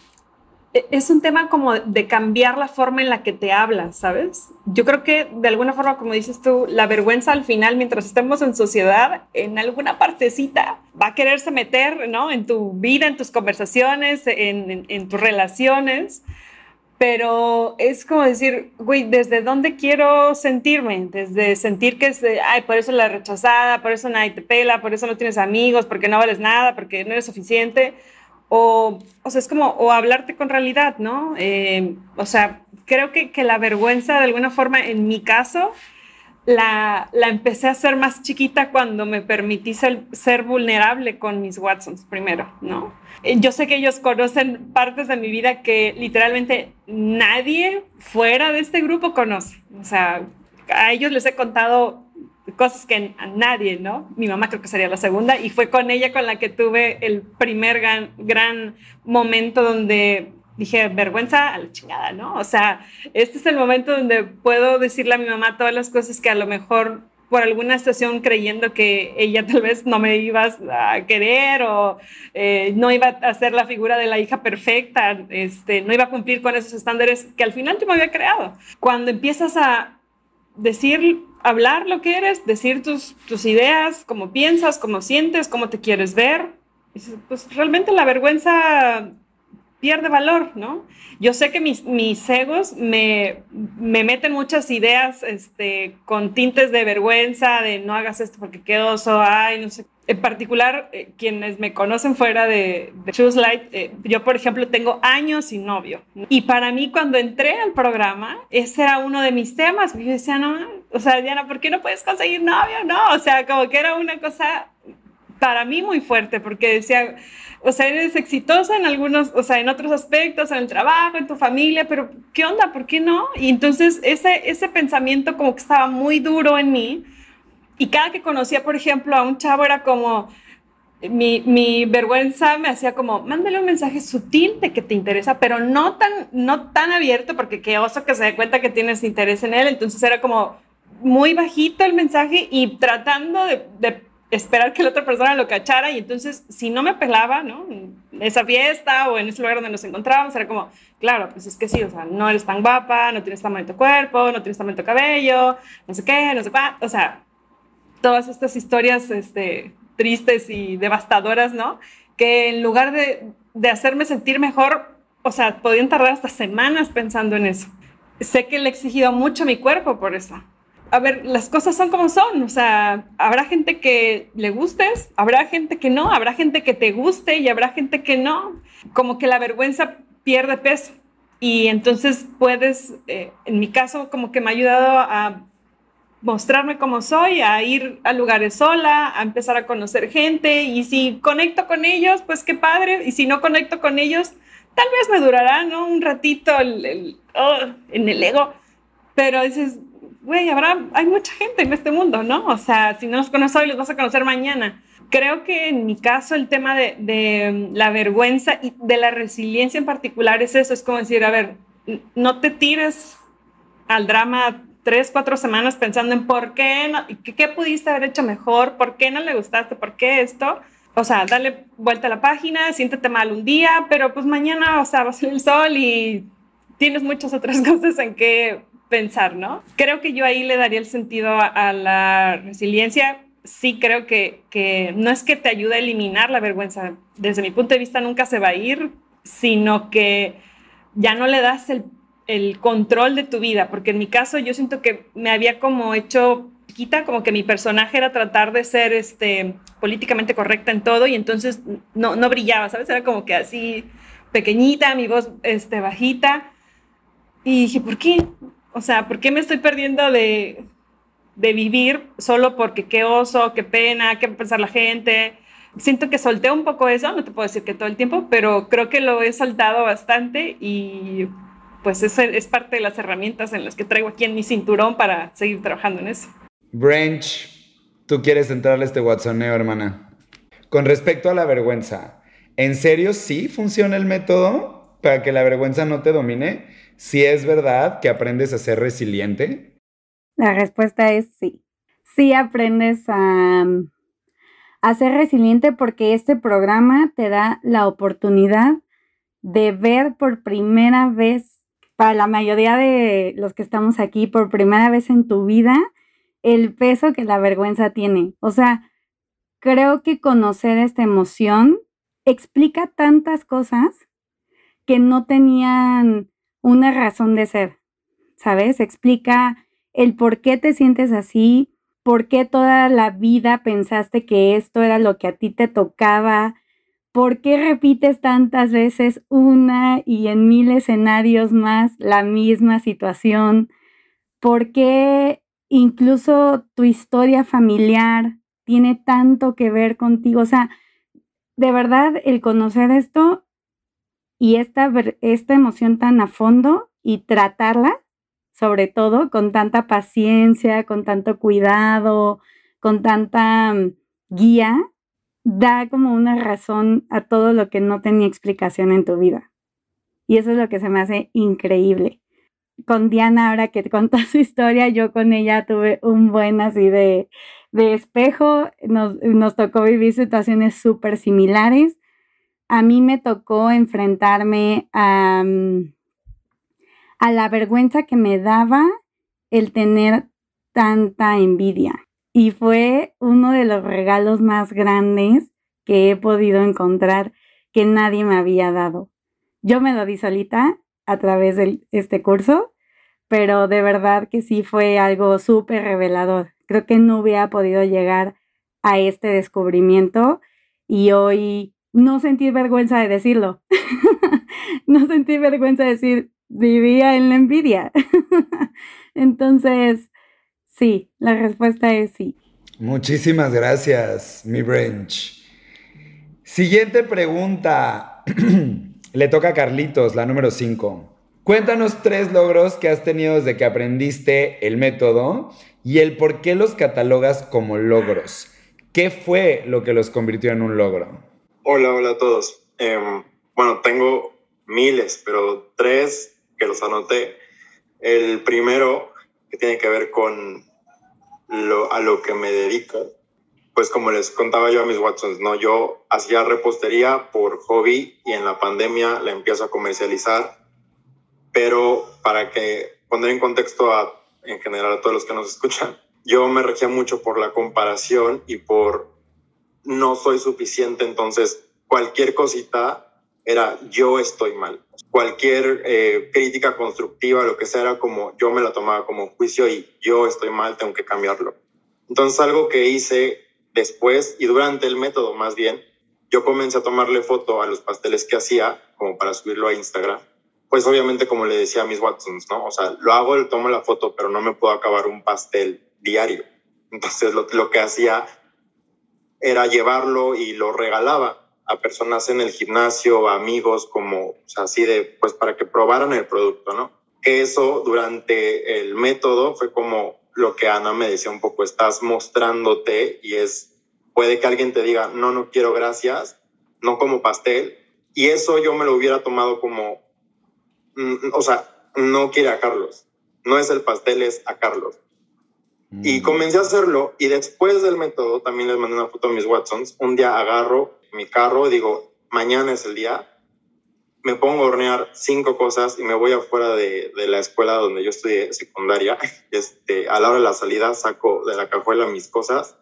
es un tema como de cambiar la forma en la que te hablas, ¿sabes? Yo creo que de alguna forma, como dices tú, la vergüenza al final, mientras estemos en sociedad, en alguna partecita va a quererse meter, ¿no? En tu vida, en tus conversaciones, en, en, tus relaciones. Pero es como decir, güey, ¿desde dónde quiero sentirme? Desde sentir que es, de, ay, por eso la rechazada, por eso nadie te pela, por eso no tienes amigos, porque no vales nada, porque no eres suficiente o, o sea, es como, o hablarte con realidad, ¿no? Eh, o sea, creo que, que, la vergüenza, de alguna forma, en mi caso, la, la empecé a hacer más chiquita cuando me permití ser, ser, vulnerable con mis Watsons primero, ¿no? Eh, yo sé que ellos conocen partes de mi vida que literalmente nadie fuera de este grupo conoce. O sea, a ellos les he contado cosas que a nadie, ¿no? Mi mamá creo que sería la segunda y fue con ella con la que tuve el primer gran, gran momento donde dije, vergüenza a la chingada, ¿no? O sea, este es el momento donde puedo decirle a mi mamá todas las cosas que a lo mejor por alguna situación creyendo que ella tal vez no me iba a querer o eh, no iba a ser la figura de la hija perfecta, este, no iba a cumplir con esos estándares que al final yo me había creado. Cuando empiezas a decir hablar lo que eres, decir tus, tus ideas, cómo piensas, cómo sientes, cómo te quieres ver. Pues realmente la vergüenza pierde valor, ¿no? Yo sé que mis, mis egos me, me, meten muchas ideas este, con tintes de vergüenza, de no hagas esto porque qué oso, ay, no sé. En particular, eh, quienes me conocen fuera de, de Choose Light, eh, yo, por ejemplo, tengo años sin novio. Y para mí, cuando entré al programa, ese era uno de mis temas. Yo decía, no, o sea, Diana, ¿por qué no puedes conseguir novio? No, o sea, como que era una cosa para mí muy fuerte, porque decía, o sea, eres exitosa en algunos, o sea, en otros aspectos, en el trabajo, en tu familia, pero ¿qué onda? ¿Por qué no? Y entonces ese, ese pensamiento como que estaba muy duro en mí. Y cada que conocía, por ejemplo, a un chavo era como, mi, mi, vergüenza me hacía como, mándale un mensaje sutil de que te interesa, pero no tan, no tan abierto, porque qué oso que se dé cuenta que tienes interés en él. Entonces era como muy bajito el mensaje y tratando de, de esperar que la otra persona lo cachara y entonces si no me pelaba, ¿no? En esa fiesta o en ese lugar donde nos encontrábamos, era como, claro, pues es que sí, o sea, no eres tan guapa, no tienes tan bonito cuerpo, no tienes tan bonito cabello, no sé qué, no sé qué, o sea, todas estas historias este, tristes y devastadoras, ¿no? Que en lugar de, de hacerme sentir mejor, o sea, podían tardar hasta semanas pensando en eso. Sé que le he exigido mucho a mi cuerpo por eso a ver, las cosas son como son, o sea, habrá gente que le gustes, habrá gente que no, habrá gente que te guste y habrá gente que no. Como que la vergüenza pierde peso y entonces puedes, eh, en mi caso, como que me ha ayudado a mostrarme como soy, a ir a lugares sola, a empezar a conocer gente y si conecto con ellos, pues qué padre, y si no conecto con ellos, tal vez me durará, ¿no? Un ratito oh, en el ego, pero dices, güey, habrá, hay mucha gente en este mundo, ¿no? O sea, si no los conoces hoy, los vas a conocer mañana. Creo que en mi caso el tema de, de la vergüenza y de la resiliencia en particular es eso, es como decir, a ver, no te tires al drama tres, cuatro semanas pensando en por qué, no, qué, pudiste haber hecho mejor, por qué no le gustaste, por qué esto. O sea, dale vuelta a la página, siéntete mal un día, pero pues mañana, o sea, va a salir el sol y tienes muchas otras cosas en que pensar, ¿no? Creo que yo ahí le daría el sentido a, la resiliencia. Sí creo que, que no es que te ayude a eliminar la vergüenza. Desde mi punto de vista nunca se va a ir, sino que ya no le das el, el control de tu vida, porque en mi caso yo siento que me había como hecho quita como que mi personaje era tratar de ser este, políticamente correcta en todo y entonces no, no brillaba, ¿sabes? Era como que así pequeñita, mi voz este, bajita. Y dije, ¿por qué? O sea, ¿por qué me estoy perdiendo de, de vivir solo porque qué oso, qué pena, qué pensar la gente? Siento que solté un poco eso, no te puedo decir que todo el tiempo, pero creo que lo he soltado bastante y pues es, es parte de las herramientas en las que traigo aquí en mi cinturón para seguir trabajando en eso. Branch, tú quieres entrarle a este Watsoneo, hermana. Con respecto a la vergüenza, ¿en serio sí funciona el método para que la vergüenza no te domine? ¿Si es verdad que aprendes a ser resiliente? La respuesta es sí. Sí aprendes a, a ser resiliente porque este programa te da la oportunidad de ver por primera vez, para la mayoría de los que estamos aquí, por primera vez en tu vida, el peso que la vergüenza tiene. O sea, creo que conocer esta emoción explica tantas cosas que no tenían una razón de ser, ¿sabes? Explica el por qué te sientes así, por qué toda la vida pensaste que esto era lo que a ti te tocaba, por qué repites tantas veces una y en mil escenarios más la misma situación, por qué incluso tu historia familiar tiene tanto que ver contigo. O sea, de verdad, el conocer esto y esta, esta emoción tan a fondo y tratarla, sobre todo con tanta paciencia, con tanto cuidado, con tanta mm, guía, da como una razón a todo lo que no tenía explicación en tu vida. Y eso es lo que se me hace increíble con Diana, ahora que contó su historia, yo con ella tuve un buen así de, de espejo, nos, nos tocó vivir situaciones súper similares. A mí me tocó enfrentarme a, mm, a la vergüenza que me daba el tener tanta envidia. Y fue uno de los regalos más grandes que he podido encontrar que nadie me había dado. Yo me lo di solita a través de este curso, pero de verdad que sí fue algo súper revelador. Creo que no hubiera podido llegar a este descubrimiento y hoy no sentí vergüenza de decirlo. no sentí vergüenza de decir, vivía en la envidia. Entonces, sí, la respuesta es sí. Muchísimas gracias, mi branch. Siguiente pregunta. Le toca a Carlitos, la número 5. Cuéntanos tres logros que has tenido desde que aprendiste el método y el por qué los catalogas como logros. ¿Qué fue lo que los convirtió en un logro? Hola, hola a todos. Em, bueno, tengo miles, pero tres que los anoté. El primero, que tiene que ver con lo, a lo que me dedico, pues como les contaba yo a mis Watsons, ¿no? Yo hacía repostería por hobby y en la pandemia la empiezo a comercializar, pero para que poner en contexto a, en general a todos los que nos escuchan, yo me regía mucho por la comparación y por no soy suficiente, entonces cualquier cosita era yo estoy mal. Cualquier eh, crítica constructiva, lo que sea, era como yo me la tomaba como juicio y yo estoy mal, tengo que cambiarlo. Entonces algo que hice Después y durante el método más bien, yo comencé a tomarle foto a los pasteles que hacía como para subirlo a Instagram. Pues obviamente como le decía a mis Watsons, ¿no? O sea, lo hago, le tomo la foto, pero no me puedo acabar un pastel diario. Entonces lo, lo que hacía era llevarlo y lo regalaba a personas en el gimnasio, a amigos, como, o sea, así de, pues para que probaran el producto, ¿no? Que eso durante el método fue como lo que Ana me decía un poco, estás mostrándote y es, puede que alguien te diga, no, no quiero gracias, no como pastel, y eso yo me lo hubiera tomado como, mm, o sea, no quiere a Carlos, no es el pastel, es a Carlos. Y Mm. comencé a hacerlo y después del método, también les mandé una foto a mis Watsons, un día agarro mi carro, digo, mañana es el día, me pongo a hornear cinco cosas y me voy afuera de, de la escuela donde yo estudié secundaria. Este, a la hora de la salida saco de la cajuela mis cosas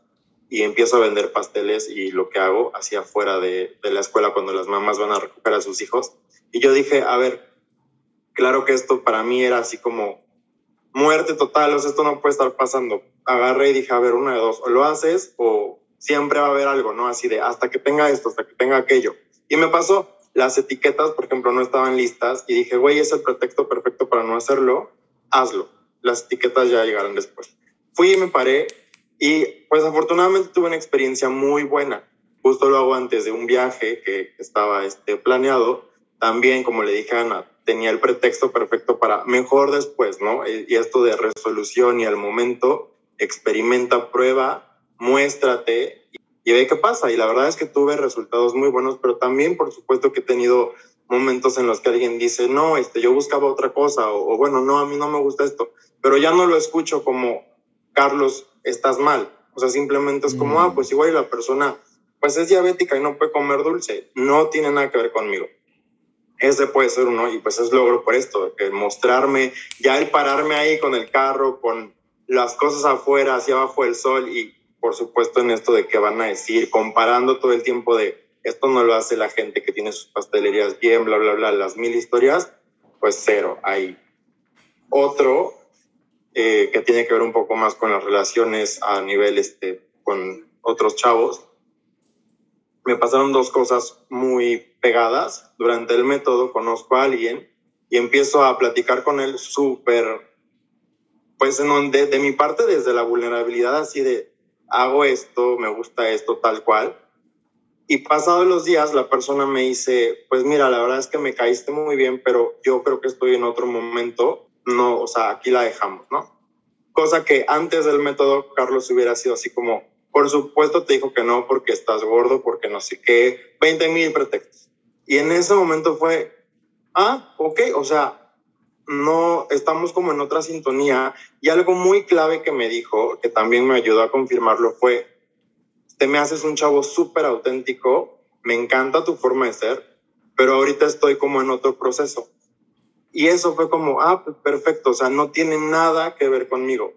y empiezo a vender pasteles y lo que hago hacia afuera de, de la escuela cuando las mamás van a recoger a sus hijos. Y yo dije, a ver, claro que esto para mí era así como muerte total, o sea, esto no puede estar pasando. Agarré y dije, a ver, una de dos, o lo haces o siempre va a haber algo, ¿no? Así de hasta que tenga esto, hasta que tenga aquello. Y me pasó, las etiquetas, por ejemplo, no estaban listas y dije, güey, es el pretexto perfecto para no hacerlo, hazlo. Las etiquetas ya llegaron después. Fui y me paré y pues afortunadamente tuve una experiencia muy buena. Justo lo hago antes de un viaje que estaba este, planeado. También, como le dije a Ana, tenía el pretexto perfecto para mejor después, ¿no? Y esto de resolución y al momento, experimenta, prueba, muéstrate y ve qué pasa. Y la verdad es que tuve resultados muy buenos, pero también, por supuesto, que he tenido momentos en los que alguien dice, no, este, yo buscaba otra cosa, o, o bueno, no, a mí no me gusta esto, pero ya no lo escucho como, Carlos, estás mal. O sea, simplemente es como, Mm. ah, pues igual la persona, pues es diabética y no puede comer dulce. No tiene nada que ver conmigo. Ese puede ser uno, y pues es logro por esto, el mostrarme, ya el pararme ahí con el carro, con las cosas afuera, hacia abajo del sol, y por supuesto en esto de qué van a decir, comparando todo el tiempo de esto no lo hace la gente que tiene sus pastelerías bien, bla, bla, bla, las mil historias, pues cero, ahí. Otro eh, que tiene que ver un poco más con las relaciones a nivel este, con otros chavos, me pasaron dos cosas muy pegadas. Durante el método conozco a alguien y empiezo a platicar con él súper, pues en donde, de mi parte desde la vulnerabilidad así de, hago esto, me gusta esto, tal cual. Y pasados los días la persona me dice, pues mira, la verdad es que me caíste muy bien, pero yo creo que estoy en otro momento, no, o sea, aquí la dejamos, ¿no? Cosa que antes del método Carlos hubiera sido así como, por supuesto te dijo que no porque estás gordo, porque no sé qué, 20 mil pretextos. Y en ese momento fue, ah, ok, o sea, no estamos como en otra sintonía. Y algo muy clave que me dijo, que también me ayudó a confirmarlo, fue, te me haces un chavo súper auténtico, me encanta tu forma de ser, pero ahorita estoy como en otro proceso. Y eso fue como, ah, pues perfecto, o sea, no tiene nada que ver conmigo.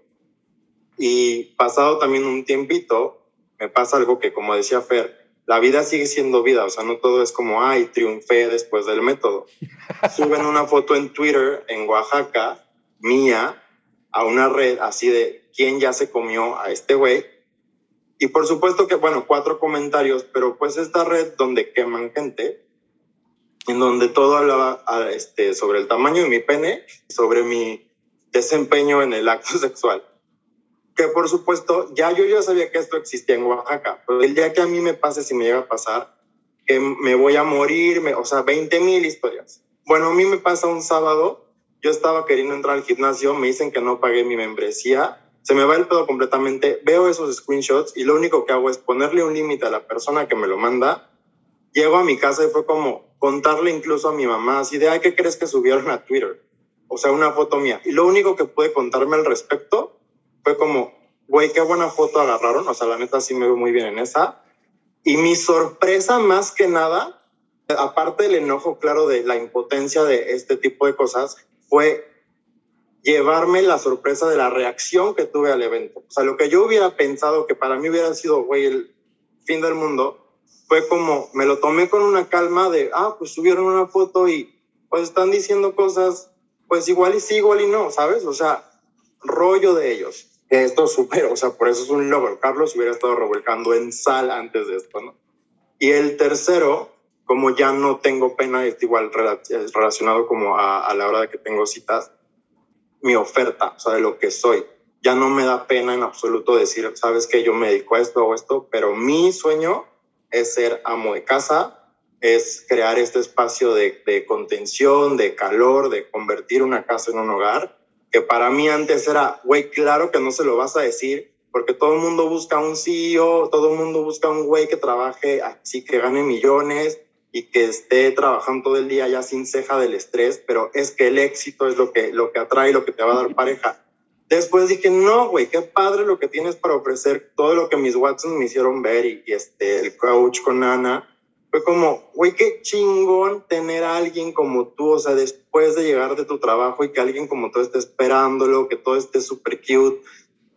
Y pasado también un tiempito, me pasa algo que, como decía Fer, la vida sigue siendo vida, o sea, no todo es como, ay, triunfé después del método. Suben una foto en Twitter en Oaxaca, mía, a una red así de quién ya se comió a este güey. Y por supuesto que, bueno, cuatro comentarios, pero pues esta red donde queman gente, en donde todo hablaba a, este, sobre el tamaño de mi pene, sobre mi desempeño en el acto sexual. Que por supuesto, ya yo ya sabía que esto existía en Oaxaca, el día que a mí me pase, si me llega a pasar, que me voy a morir, me, o sea, 20 mil historias. Bueno, a mí me pasa un sábado, yo estaba queriendo entrar al gimnasio, me dicen que no pagué mi membresía, se me va el pedo completamente, veo esos screenshots y lo único que hago es ponerle un límite a la persona que me lo manda. Llego a mi casa y fue como contarle incluso a mi mamá, así de, ay, ¿qué crees que subieron a Twitter? O sea, una foto mía. Y lo único que pude contarme al respecto fue como, güey, qué buena foto agarraron. O sea, la neta sí me veo muy bien en esa. Y mi sorpresa más que nada, aparte del enojo claro de la impotencia de este tipo de cosas, fue llevarme la sorpresa de la reacción que tuve al evento. O sea, lo que yo hubiera pensado que para mí hubiera sido, güey, el fin del mundo, fue como, me lo tomé con una calma de, ah, pues subieron una foto y pues están diciendo cosas, pues igual y sí, igual y no, ¿sabes? O sea, rollo de ellos. Que esto supero, o sea, por eso es un logro. Carlos hubiera estado revolcando en sal antes de esto, ¿no? Y el tercero, como ya no tengo pena, es igual relacionado como a, a la hora de que tengo citas, mi oferta, o sea, de lo que soy. Ya no me da pena en absoluto decir, sabes que yo me dedico a esto o esto, pero mi sueño es ser amo de casa, es crear este espacio de, de contención, de calor, de convertir una casa en un hogar, que para mí antes era, güey, claro que no se lo vas a decir, porque todo el mundo busca un CEO, todo el mundo busca un güey que trabaje así, que gane millones, y que esté trabajando todo el día ya sin ceja del estrés, pero es que el éxito es lo que, lo que atrae, lo que te va a dar pareja. Después dije, no, güey, qué padre lo que tienes para ofrecer, todo lo que mis Watson me hicieron ver y, este, el coach con Ana. Fue como, güey, qué chingón tener a alguien como tú, o sea, después de llegar de tu trabajo y que alguien como tú esté esperándolo, que todo esté súper cute.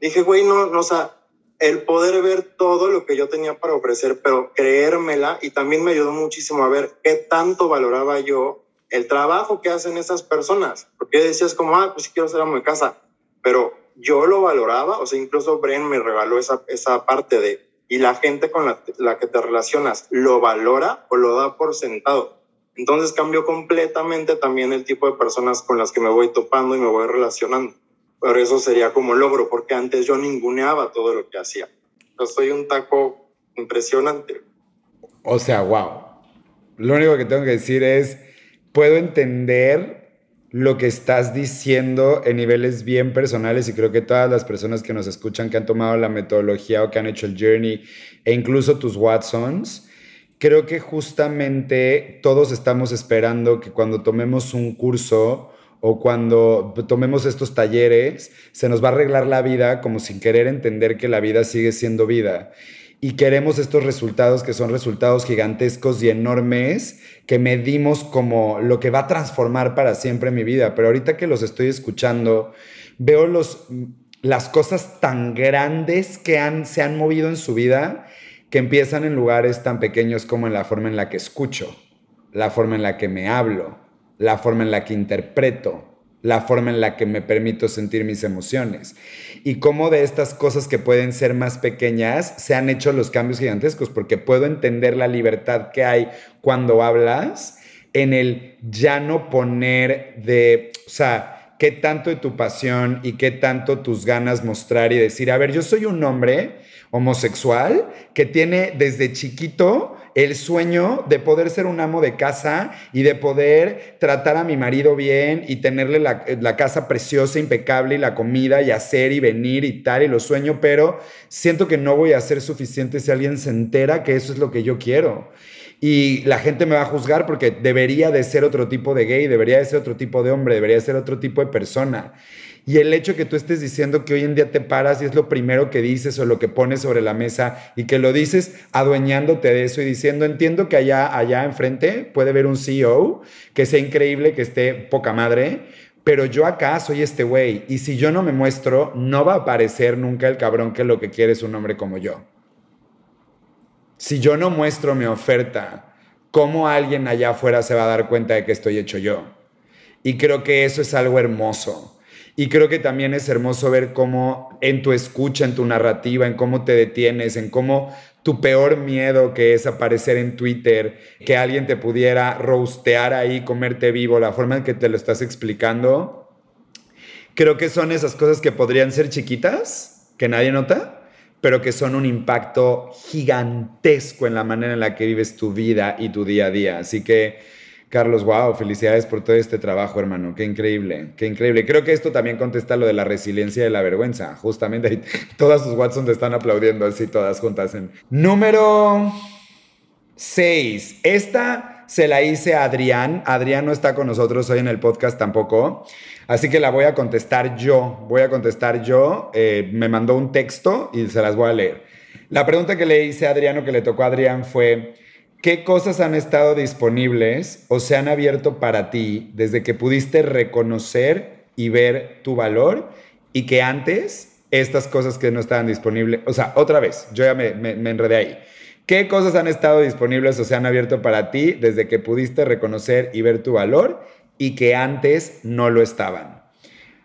Dije, güey, no, no, o sea, el poder ver todo lo que yo tenía para ofrecer, pero creérmela y también me ayudó muchísimo a ver qué tanto valoraba yo el trabajo que hacen esas personas. Porque decías como, ah, pues quiero ser amo de casa pero yo lo valoraba, o sea, incluso Bren me regaló esa, esa parte de, y la gente con la, que te relacionas, ¿lo valora o lo da por sentado? Entonces cambió completamente también el tipo de personas con las que me voy topando y me voy relacionando. Pero eso sería como logro, porque antes yo ninguneaba todo lo que hacía. Yo soy un taco impresionante. O sea, wow. Lo único que tengo que decir es, puedo entender lo que estás diciendo en niveles bien personales y creo que todas las personas que nos escuchan que han tomado la metodología o que han hecho el journey e incluso tus Watsons, creo que justamente todos estamos esperando que cuando tomemos un curso o cuando tomemos estos talleres, se nos va a arreglar la vida como sin querer entender que la vida sigue siendo vida y queremos estos resultados que son resultados gigantescos y enormes que medimos como lo que va a transformar para siempre mi vida. Pero ahorita que los estoy escuchando, veo los, las cosas tan grandes que han, se han movido en su vida que empiezan en lugares tan pequeños como en la forma en la que escucho, la forma en la que me hablo, la forma en la que interpreto, la forma en la que me permito sentir mis emociones. Y cómo de estas cosas que pueden ser más pequeñas se han hecho los cambios gigantescos, porque puedo entender la libertad que hay cuando hablas en el ya no poner de, o sea, qué tanto de tu pasión y qué tanto tus ganas mostrar y decir, a ver, yo soy un hombre homosexual que tiene desde chiquito el sueño de poder ser un amo de casa y de poder tratar a mi marido bien y tenerle la, casa preciosa, impecable y la comida y hacer y venir y tal, y lo sueño, pero siento que no voy a ser suficiente si alguien se entera que eso es lo que yo quiero. Y la gente me va a juzgar porque debería de ser otro tipo de gay, debería de ser otro tipo de hombre, debería de ser otro tipo de persona. Y el hecho que tú estés diciendo que hoy en día te paras y es lo primero que dices o lo que pones sobre la mesa y que lo dices adueñándote de eso y diciendo, entiendo que allá, allá enfrente puede haber un CEO que sea increíble, que esté poca madre, pero yo acá soy este güey y si yo no me muestro, no va a aparecer nunca el cabrón que lo que quiere es un hombre como yo. Si yo no muestro mi oferta, ¿cómo alguien allá afuera se va a dar cuenta de que estoy hecho yo? Y creo que eso es algo hermoso y creo que también es hermoso ver cómo en tu escucha, en tu narrativa, en cómo te detienes, en cómo tu peor miedo que es aparecer en Twitter, que alguien te pudiera roastear ahí, comerte vivo, la forma en que te lo estás explicando, creo que son esas cosas que podrían ser chiquitas, que nadie nota, pero que son un impacto gigantesco en la manera en la que vives tu vida y tu día a día. Así que Carlos, wow, felicidades por todo este trabajo, hermano. Qué increíble, qué increíble. Creo que esto también contesta lo de la resiliencia y la vergüenza. Justamente todas sus Watson te están aplaudiendo así, todas juntas. En... Número 6. Esta se la hice a Adrián. Adrián no está con nosotros hoy en el podcast tampoco. Así que la voy a contestar yo. Voy a contestar yo. Eh, me mandó un texto y se las voy a leer. La pregunta que le hice a Adrián o que le tocó a Adrián fue. ¿Qué cosas han estado disponibles o se han abierto para ti desde que pudiste reconocer y ver tu valor y que antes estas cosas que no estaban disponibles, o sea, otra vez, yo ya me, me, enredé ahí. ¿Qué cosas han estado disponibles o se han abierto para ti desde que pudiste reconocer y ver tu valor y que antes no lo estaban?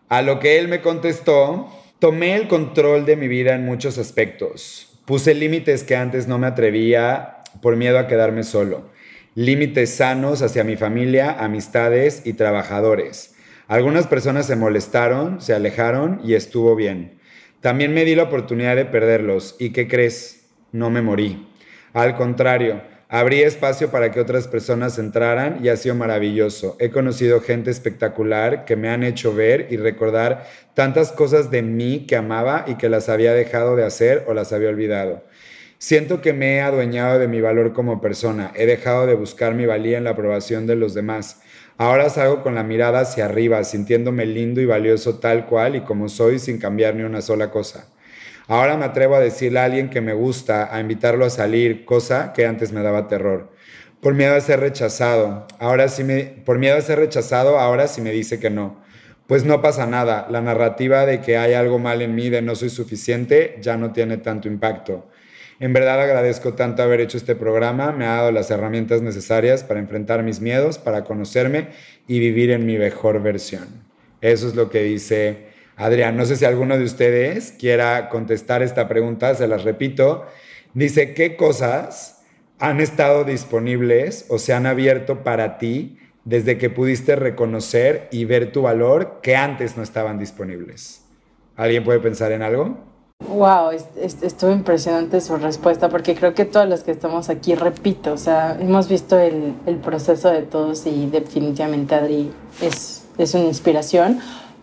A lo que él me contestó, tomé el control de mi vida en muchos aspectos. Puse límites que antes no me atrevía por miedo a quedarme solo. Límites sanos hacia mi familia, amistades y trabajadores. Algunas personas se molestaron, se alejaron y estuvo bien. También me di la oportunidad de perderlos. ¿Y qué crees? No me morí. Al contrario, abrí espacio para que otras personas entraran y ha sido maravilloso. He conocido gente espectacular que me han hecho ver y recordar tantas cosas de mí que amaba y que las había dejado de hacer o las había olvidado. Siento que me he adueñado de mi valor como persona, he dejado de buscar mi valía en la aprobación de los demás. Ahora salgo con la mirada hacia arriba, sintiéndome lindo y valioso tal cual y como soy sin cambiar ni una sola cosa. Ahora me atrevo a decirle a alguien que me gusta, a invitarlo a salir, cosa que antes me daba terror. Por miedo a ser rechazado. Ahora sí me, por miedo a ser rechazado, ahora sí me dice que no. Pues no pasa nada. La narrativa de que hay algo mal en mí, de no soy suficiente, ya no tiene tanto impacto. En verdad agradezco tanto haber hecho este programa, me ha dado las herramientas necesarias para enfrentar mis miedos, para conocerme y vivir en mi mejor versión. Eso es lo que dice Adrián. No sé si alguno de ustedes quiera contestar esta pregunta, se las repito. Dice, ¿qué cosas han estado disponibles o se han abierto para ti desde que pudiste reconocer y ver tu valor que antes no estaban disponibles? ¿Alguien puede pensar en algo? Wow, estuvo impresionante su respuesta porque creo que todos los que estamos aquí, repito, o sea, hemos visto el, proceso de todos y definitivamente Adri es, es una inspiración.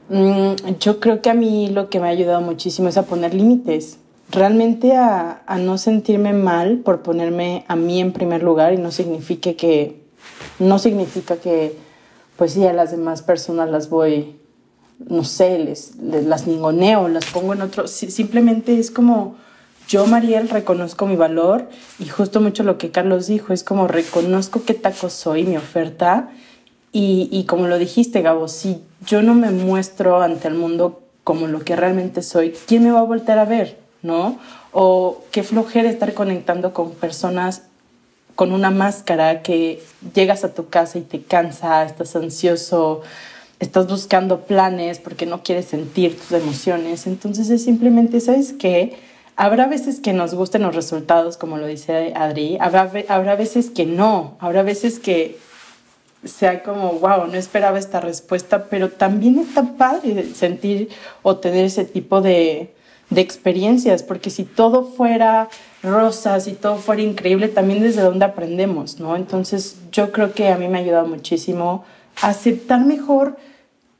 Mm, yo creo que a mí lo que me ha ayudado muchísimo es a poner límites, realmente a, a no sentirme mal por ponerme a mí en primer lugar y no significa que, no significa que, pues sí, a las demás personas las voy no sé, les, las ningoneo, las pongo en otro, simplemente es como yo, Mariel, reconozco mi valor y justo mucho lo que Carlos dijo, es como reconozco qué taco soy, mi oferta y, y como lo dijiste, Gabo, si yo no me muestro ante el mundo como lo que realmente soy, ¿quién me va a volver a ver? ¿No? O qué flojera estar conectando con personas con una máscara que llegas a tu casa y te cansa, estás ansioso, estás buscando planes porque no quieres sentir tus emociones. Entonces es simplemente, ¿sabes qué? Habrá veces que nos gusten los resultados, como lo dice Adri, habrá, habrá veces que no, habrá veces que sea como, wow, no esperaba esta respuesta, pero también está padre sentir o tener ese tipo de, de experiencias, porque si todo fuera rosa, si todo fuera increíble, también desde dónde aprendemos, ¿no? Entonces yo creo que a mí me ha ayudado muchísimo aceptar mejor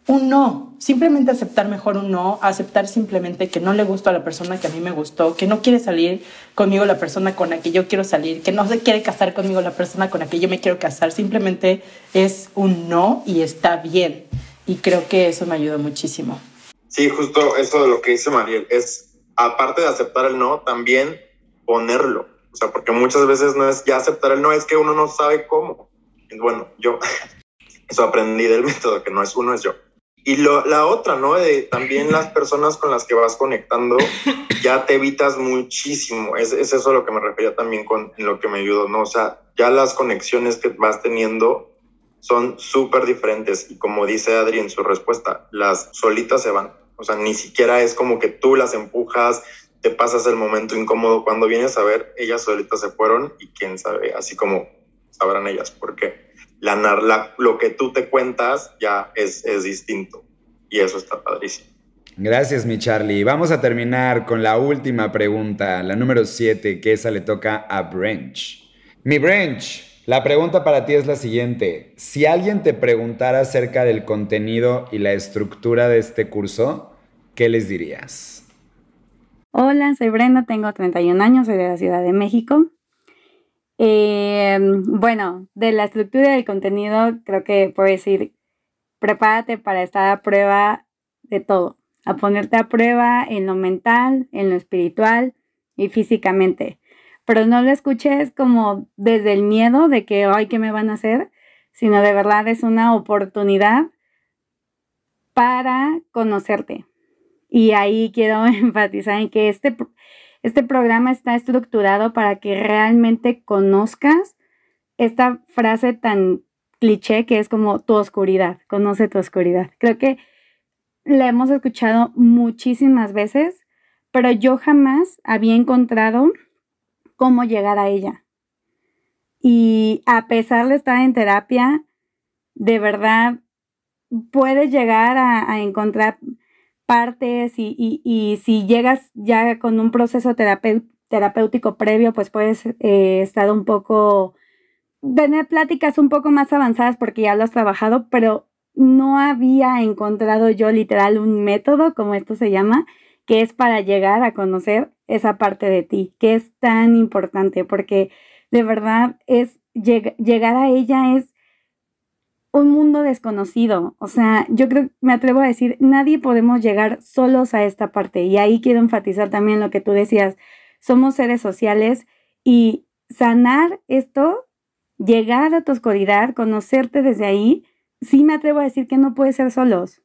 un no, simplemente aceptar mejor un no, aceptar simplemente que no le gustó a la persona que a mí me gustó, que no quiere salir conmigo la persona con la que yo quiero salir, que no se quiere casar conmigo la persona con la que yo me quiero casar, simplemente es un no y está bien. Y creo que eso me ayudó muchísimo. Sí, justo eso de lo que dice Mariel, es aparte de aceptar el no, también ponerlo. O sea, porque muchas veces no es ya aceptar el no, es que uno no sabe cómo. Bueno, yo eso aprendí del método, que no es uno, es yo y lo, la otra, ¿no? De también las personas con las que vas conectando, ya te evitas muchísimo. Es, es eso a lo que me refería también con lo que me ayudó, ¿no? O sea, ya las conexiones que vas teniendo son súper diferentes. Y como dice Adri en su respuesta, las solitas se van. O sea, ni siquiera es como que tú las empujas, te pasas el momento incómodo. Cuando vienes a ver, ellas solitas se fueron y quién sabe, así como sabrán ellas por qué la, lo que tú te cuentas ya es, es distinto y eso está padrísimo. Gracias, mi Charlie. Vamos a terminar con la última pregunta, la número 7, que esa le toca a Branch. Mi Branch, la pregunta para ti es la siguiente. Si alguien te preguntara acerca del contenido y la estructura de este curso, ¿qué les dirías? Hola, soy Brenda, tengo 31 años, soy de la Ciudad de México. Eh, bueno, de la estructura del contenido, creo que puedo decir, prepárate para estar a prueba de todo, a ponerte a prueba en lo mental, en lo espiritual y físicamente. Pero no lo escuches como desde el miedo de que, ay, ¿qué me van a hacer? Sino de verdad es una oportunidad para conocerte. Y ahí quiero enfatizar en que este este programa está estructurado para que realmente conozcas esta frase tan cliché que es como tu oscuridad, conoce tu oscuridad. Creo que la hemos escuchado muchísimas veces, pero yo jamás había encontrado cómo llegar a ella. Y a pesar de estar en terapia, de verdad puedes llegar a, a encontrar partes y, si llegas ya con un proceso terapéutico previo, pues puedes eh, estar un poco, tener pláticas un poco más avanzadas porque ya lo has trabajado, pero no había encontrado yo literal un método, como esto se llama, que es para llegar a conocer esa parte de ti, que es tan importante, porque de verdad es llegar a ella es un mundo desconocido. O sea, yo creo, me atrevo a decir, nadie podemos llegar solos a esta parte. Y ahí quiero enfatizar también lo que tú decías, somos seres sociales y sanar esto, llegar a tu oscuridad, conocerte desde ahí, sí me atrevo a decir que no puede ser solos,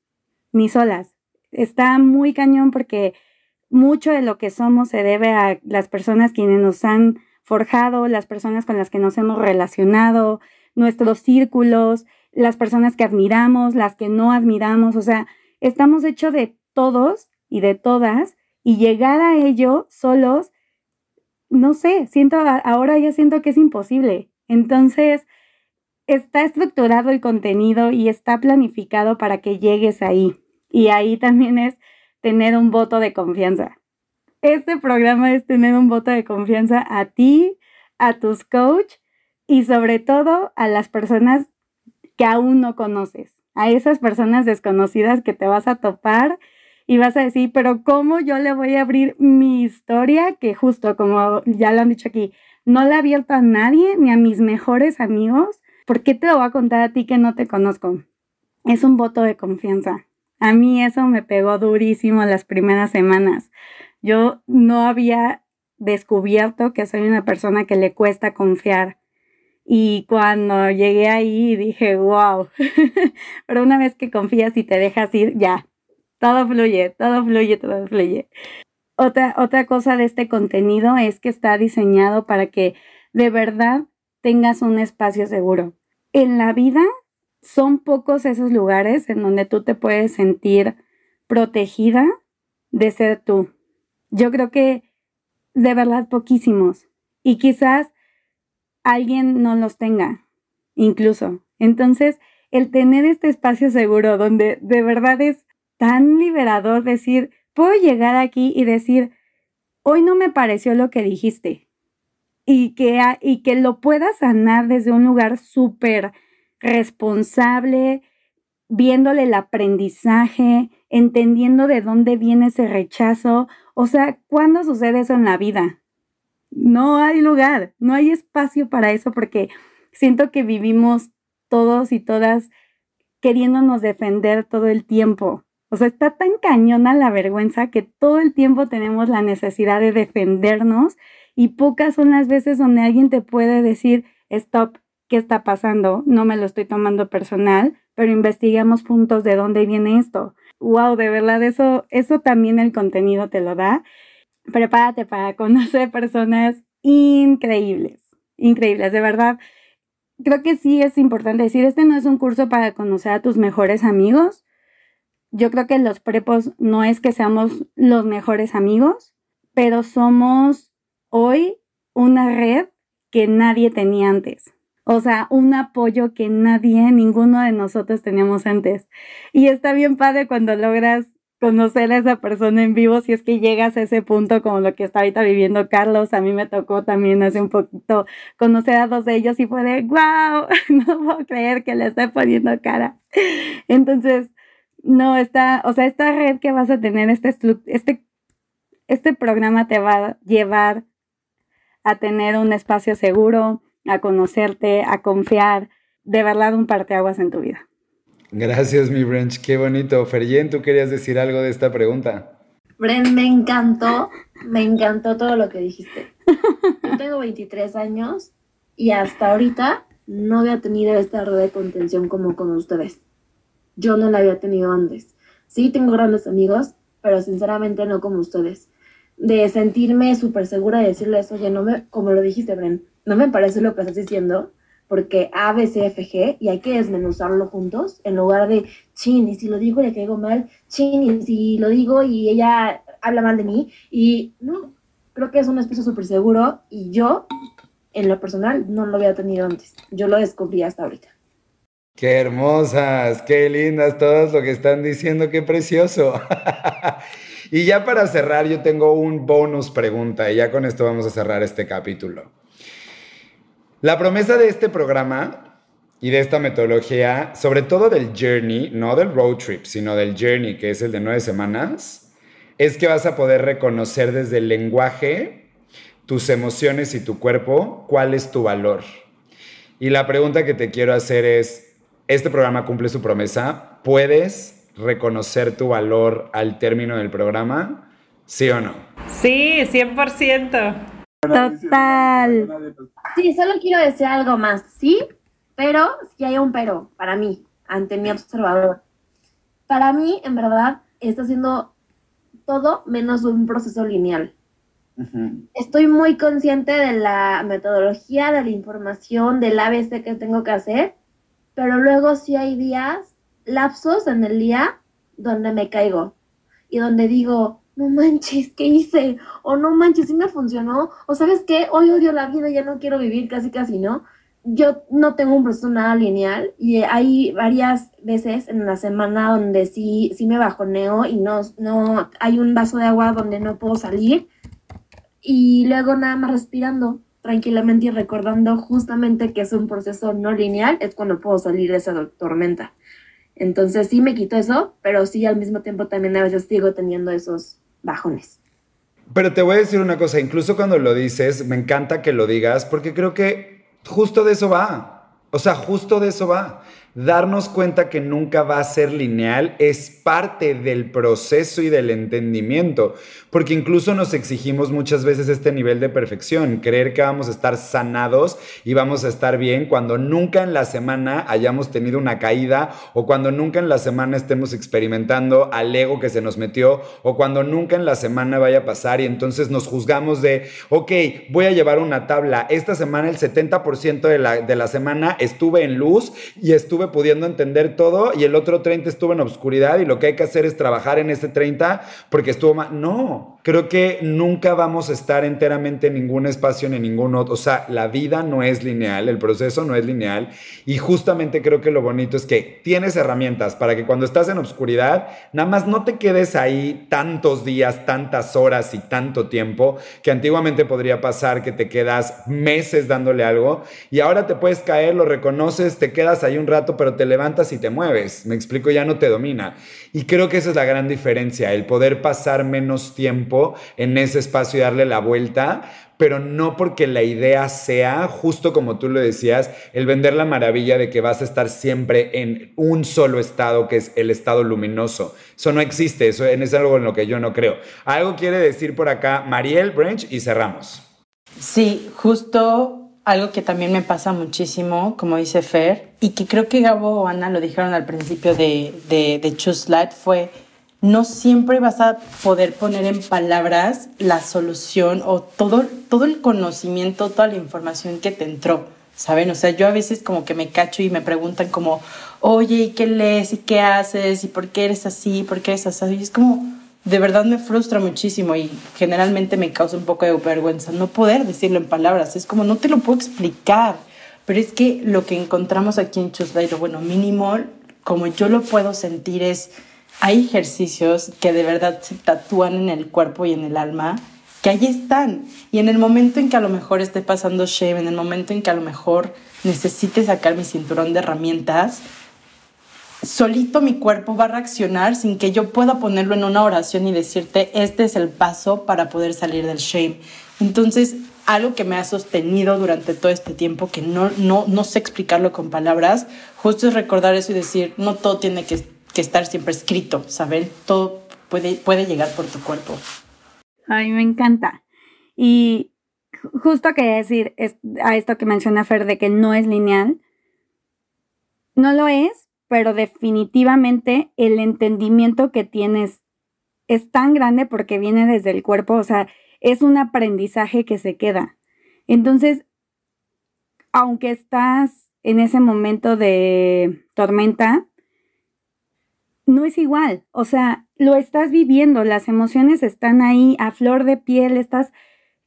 ni solas. Está muy cañón porque mucho de lo que somos se debe a las personas quienes nos han forjado, las personas con las que nos hemos relacionado, nuestros círculos, las personas que admiramos, las que no admiramos, o sea, estamos hechos de todos y de todas y llegar a ello solos, no sé, siento, ahora ya siento que es imposible. Entonces, está estructurado el contenido y está planificado para que llegues ahí. Y ahí también es tener un voto de confianza. Este programa es tener un voto de confianza a ti, a tus coach y sobre todo a las personas que aún no conoces, a esas personas desconocidas que te vas a topar y vas a decir, pero ¿cómo yo le voy a abrir mi historia? Que justo como ya lo han dicho aquí, no la he abierto a nadie, ni a mis mejores amigos. ¿Por qué te lo voy a contar a ti que no te conozco? Es un voto de confianza. A mí eso me pegó durísimo las primeras semanas. Yo no había descubierto que soy una persona que le cuesta confiar y cuando llegué ahí dije, wow, pero una vez que confías y te dejas ir, ya, todo fluye, todo fluye, todo fluye. Otra, otra cosa de este contenido es que está diseñado para que de verdad tengas un espacio seguro. En la vida son pocos esos lugares en donde tú te puedes sentir protegida de ser tú. Yo creo que de verdad poquísimos. Y quizás alguien no los tenga, incluso. Entonces, el tener este espacio seguro donde de verdad es tan liberador decir, puedo llegar aquí y decir, hoy no me pareció lo que dijiste. Y que, y que lo puedas sanar desde un lugar súper responsable, viéndole el aprendizaje, entendiendo de dónde viene ese rechazo. O sea, ¿cuándo sucede eso en la vida? No hay lugar, no hay espacio para eso porque siento que vivimos todos y todas queriéndonos defender todo el tiempo. O sea, está tan cañona la vergüenza que todo el tiempo tenemos la necesidad de defendernos y pocas son las veces donde alguien te puede decir, stop, ¿qué está pasando? No me lo estoy tomando personal, pero investigamos puntos de dónde viene esto. Wow, de verdad, eso, eso también el contenido te lo da prepárate para conocer personas increíbles, increíbles, de verdad. Creo que sí es importante decir, este no es un curso para conocer a tus mejores amigos. Yo creo que los prepos no es que seamos los mejores amigos, pero somos hoy una red que nadie tenía antes. O sea, un apoyo que nadie, ninguno de nosotros teníamos antes. Y está bien padre cuando logras conocer a esa persona en vivo si es que llegas a ese punto como lo que está ahorita viviendo Carlos. A mí me tocó también hace un poquito conocer a dos de ellos y fue de, wow, no puedo creer que le estoy poniendo cara. Entonces, no, está, o sea, esta red que vas a tener, este, este, este programa te va a llevar a tener un espacio seguro, a conocerte, a confiar, de verdad un parteaguas en tu vida. Gracias, mi Brench. Qué bonito. Feryen, ¿tú querías decir algo de esta pregunta? Bren, me encantó, me encantó todo lo que dijiste. Yo tengo 23 años y hasta ahorita no había tenido esta red de contención como con ustedes. Yo no la había tenido antes. Sí, tengo grandes amigos, pero sinceramente no como ustedes. De sentirme súper segura de decirles, oye, no me, como lo dijiste, Bren, no me parece lo que estás diciendo, porque A, B, C, F, G, y hay que desmenuzarlo juntos, en lugar de, chin, y si lo digo le caigo mal, chin, y si lo digo y ella habla mal de mí, y no, creo que es un espacio súper seguro, y yo, en lo personal, no lo había tenido antes, yo lo descubrí hasta ahorita. Qué hermosas, qué lindas todas lo que están diciendo, qué precioso. y ya para cerrar, yo tengo un bonus pregunta y ya con esto vamos a cerrar este capítulo. La promesa de este programa y de esta metodología, sobre todo del journey, no del road trip, sino del journey, que es el de nueve semanas, es que vas a poder reconocer desde el lenguaje, tus emociones y tu cuerpo, cuál es tu valor. Y la pregunta que te quiero hacer es, ¿este programa cumple su promesa? ¿Puedes reconocer tu valor al término del programa? ¿Sí o no? Sí, 100%. Total. Sí, solo quiero decir algo más, ¿sí? Pero si hay un pero para mí, ante mi observador. Para mí, en verdad, está siendo todo menos un proceso lineal. Estoy muy consciente de la metodología, de la información, del ABC que tengo que hacer, pero luego sí hay días, lapsos en el día, donde me caigo y donde digo, no manches, ¿qué hice? O no manches, sí me funcionó. O sabes qué, hoy odio la vida, ya no quiero vivir, casi casi, ¿no? Yo no tengo un proceso nada lineal y hay varias veces en la semana donde sí, sí me bajoneo y no, no hay un vaso de agua donde no puedo salir y luego nada más respirando tranquilamente y recordando justamente que es un proceso no lineal, es cuando puedo salir de esa tormenta. Entonces sí me quito eso, pero sí al mismo tiempo también a veces sigo teniendo esos bajones. Pero te voy a decir una cosa, incluso cuando lo dices, me encanta que lo digas, porque creo que justo de eso va. O sea, justo de eso va darnos cuenta que nunca va a ser lineal es parte del proceso y del entendimiento, porque incluso nos exigimos muchas veces este nivel de perfección, creer que vamos a estar sanados y vamos a estar bien cuando nunca en la semana hayamos tenido una caída o cuando nunca en la semana estemos experimentando al ego que se nos metió o cuando nunca en la semana vaya a pasar y entonces nos juzgamos de, ok, voy a llevar una tabla, esta semana el 70% de la, de la semana estuve en luz y estuve pudiendo entender todo y el otro 30 estuvo en obscuridad y lo que hay que hacer es trabajar en ese 30 porque estuvo mal. No, creo que nunca vamos a estar enteramente en ningún espacio ni en ningún otro. O sea, la vida no es lineal, el proceso no es lineal y justamente creo que lo bonito es que tienes herramientas para que cuando estás en obscuridad, nada más no te quedes ahí tantos días, tantas horas y tanto tiempo que antiguamente podría pasar que te quedas meses dándole algo y ahora te puedes caer, lo reconoces, te quedas ahí un rato pero te levantas y te mueves. Me explico, ya no te domina. Y creo que esa es la gran diferencia, el poder pasar menos tiempo en ese espacio y darle la vuelta, pero no porque la idea sea, justo como tú lo decías, el vender la maravilla de que vas a estar siempre en un solo estado, que es el estado luminoso. Eso no existe, eso es algo en lo que yo no creo. Algo quiere decir por acá Mariel Branch y cerramos. Sí, justo algo que también me pasa muchísimo, como dice Fer, y que creo que Gabo o Ana lo dijeron al principio de, de, de Choose Light, fue no siempre vas a poder poner en palabras la solución o todo, todo el conocimiento, toda la información que te entró, ¿saben? O sea, yo a veces como que me cacho y me preguntan como, oye, ¿y qué lees? ¿Y qué haces? ¿Y por qué eres así? ¿Por qué eres así? Y es como, de verdad me frustra muchísimo y generalmente me causa un poco de vergüenza no poder decirlo en palabras. Es como no te lo puedo explicar, pero es que lo que encontramos aquí en Chuslight, bueno, mínimo, como yo lo puedo sentir es, hay ejercicios que de verdad se tatúan en el cuerpo y en el alma, que ahí están. Y en el momento en que a lo mejor esté pasando shame, en el momento en que a lo mejor necesite sacar mi cinturón de herramientas, solito mi cuerpo va a reaccionar sin que yo pueda ponerlo en una oración y decirte, este es el paso para poder salir del shame. Entonces, algo que me ha sostenido durante todo este tiempo, que no, no, no sé explicarlo con palabras, justo es recordar eso y decir, no todo tiene que, estar siempre escrito, ¿saben? Todo puede, puede llegar por tu cuerpo. Ay, me encanta. Y justo quería decir a esto que menciona Fer de que no es lineal. No lo es, pero definitivamente el entendimiento que tienes es tan grande porque viene desde el cuerpo, o sea, es un aprendizaje que se queda. Entonces, aunque estás en ese momento de tormenta, no es igual, o sea, lo estás viviendo, las emociones están ahí a flor de piel, estás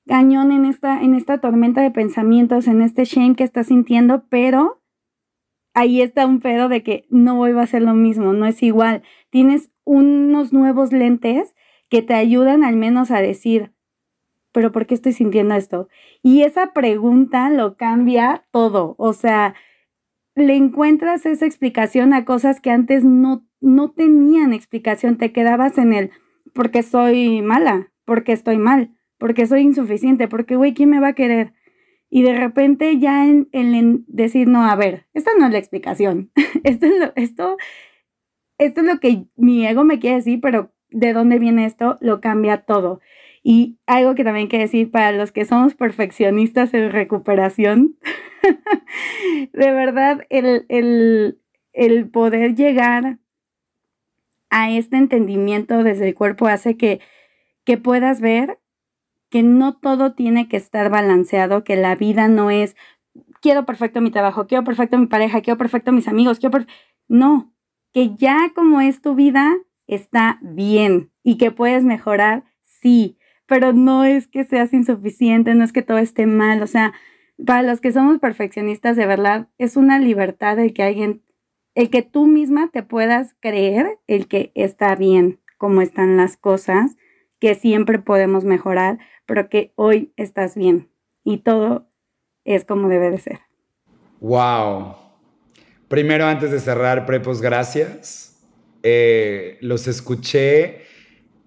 cañón en esta, en esta tormenta de pensamientos, en este shame que estás sintiendo, pero ahí está un pedo de que no vuelva a ser lo mismo, no es igual. Tienes unos nuevos lentes que te ayudan al menos a decir, pero ¿por qué estoy sintiendo esto? Y esa pregunta lo cambia todo, o sea, le encuentras esa explicación a cosas que antes no, no tenían explicación, te quedabas en el porque soy mala, porque estoy mal, porque soy insuficiente, porque, güey, ¿quién me va a querer? Y de repente ya en, en, decir, no, a ver, esta no es la explicación, esto, es lo, esto, esto es lo que mi ego me quiere decir, pero de dónde viene esto lo cambia todo. Y algo que también quiero decir para los que somos perfeccionistas en recuperación, de verdad, el, el, el poder llegar a este entendimiento desde el cuerpo hace que, que puedas ver que no todo tiene que estar balanceado, que la vida no es quiero perfecto mi trabajo, quiero perfecto mi pareja, quiero perfecto mis amigos, quiero no, que ya como es tu vida está bien y que puedes mejorar, sí, pero no es que seas insuficiente, no es que todo esté mal, o sea, para los que somos perfeccionistas de verdad es una libertad el que alguien el que tú misma te puedas creer el que está bien como están las cosas, que siempre podemos mejorar, pero que hoy estás bien y todo es como debe de ser. Wow. Primero, antes de cerrar, Prepos, gracias. Eh, los escuché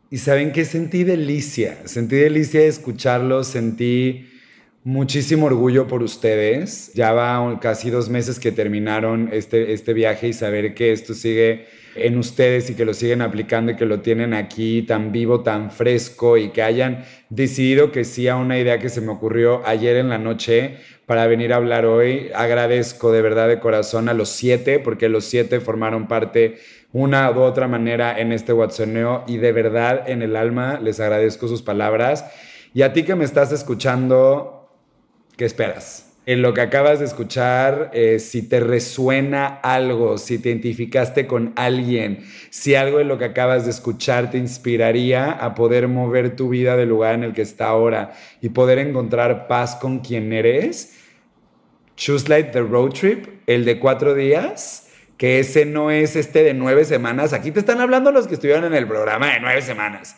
y saben que sentí delicia, sentí delicia de escucharlos, sentí Muchísimo orgullo por ustedes. Ya va casi dos meses que terminaron este, este viaje y saber que esto sigue en ustedes y que lo siguen aplicando y que lo tienen aquí tan vivo, tan fresco y que hayan decidido que sí a una idea que se me ocurrió ayer en la noche para venir a hablar hoy. Agradezco de verdad de corazón a los siete porque los siete formaron parte una u otra manera en este WhatsApp y de verdad en el alma les agradezco sus palabras. Y a ti que me estás escuchando, ¿Qué esperas? En lo que acabas de escuchar, eh, si te resuena algo, si te identificaste con alguien, si algo en lo que acabas de escuchar te inspiraría a poder mover tu vida del lugar en el que está ahora y poder encontrar paz con quien eres, Choose Light the Road Trip, el de cuatro días, que ese no es este de nueve semanas. Aquí te están hablando los que estuvieron en el programa de nueve semanas.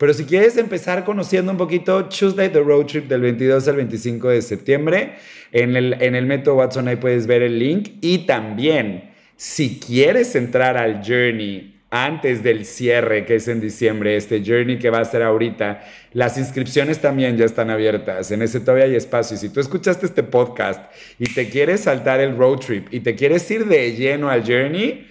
Pero si quieres empezar conociendo un poquito, Tuesday the Road Trip del 22 al 25 de septiembre, en el, en el método Watson ahí puedes ver el link. Y también, si quieres entrar al Journey antes del cierre, que es en diciembre, este Journey que va a ser ahorita, las inscripciones también ya están abiertas. En ese todavía hay espacio. Y si tú escuchaste este podcast y te quieres saltar el road trip y te quieres ir de lleno al Journey,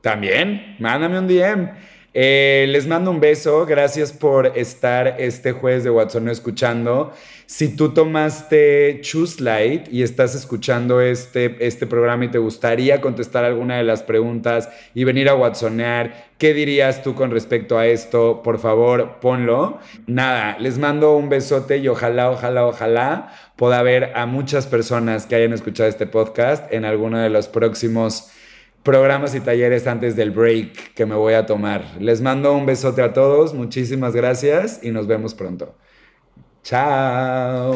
también mándame un DM. Eh, les mando un beso, gracias por estar este jueves de Watson escuchando. Si tú tomaste Choose Light y estás escuchando este, este programa y te gustaría contestar alguna de las preguntas y venir a Watsonear, ¿qué dirías tú con respecto a esto? Por favor, ponlo. Nada, les mando un besote y ojalá, ojalá, ojalá pueda haber a muchas personas que hayan escuchado este podcast en alguno de los próximos programas y talleres antes del break que me voy a tomar. Les mando un besote a todos, muchísimas gracias y nos vemos pronto. Chao.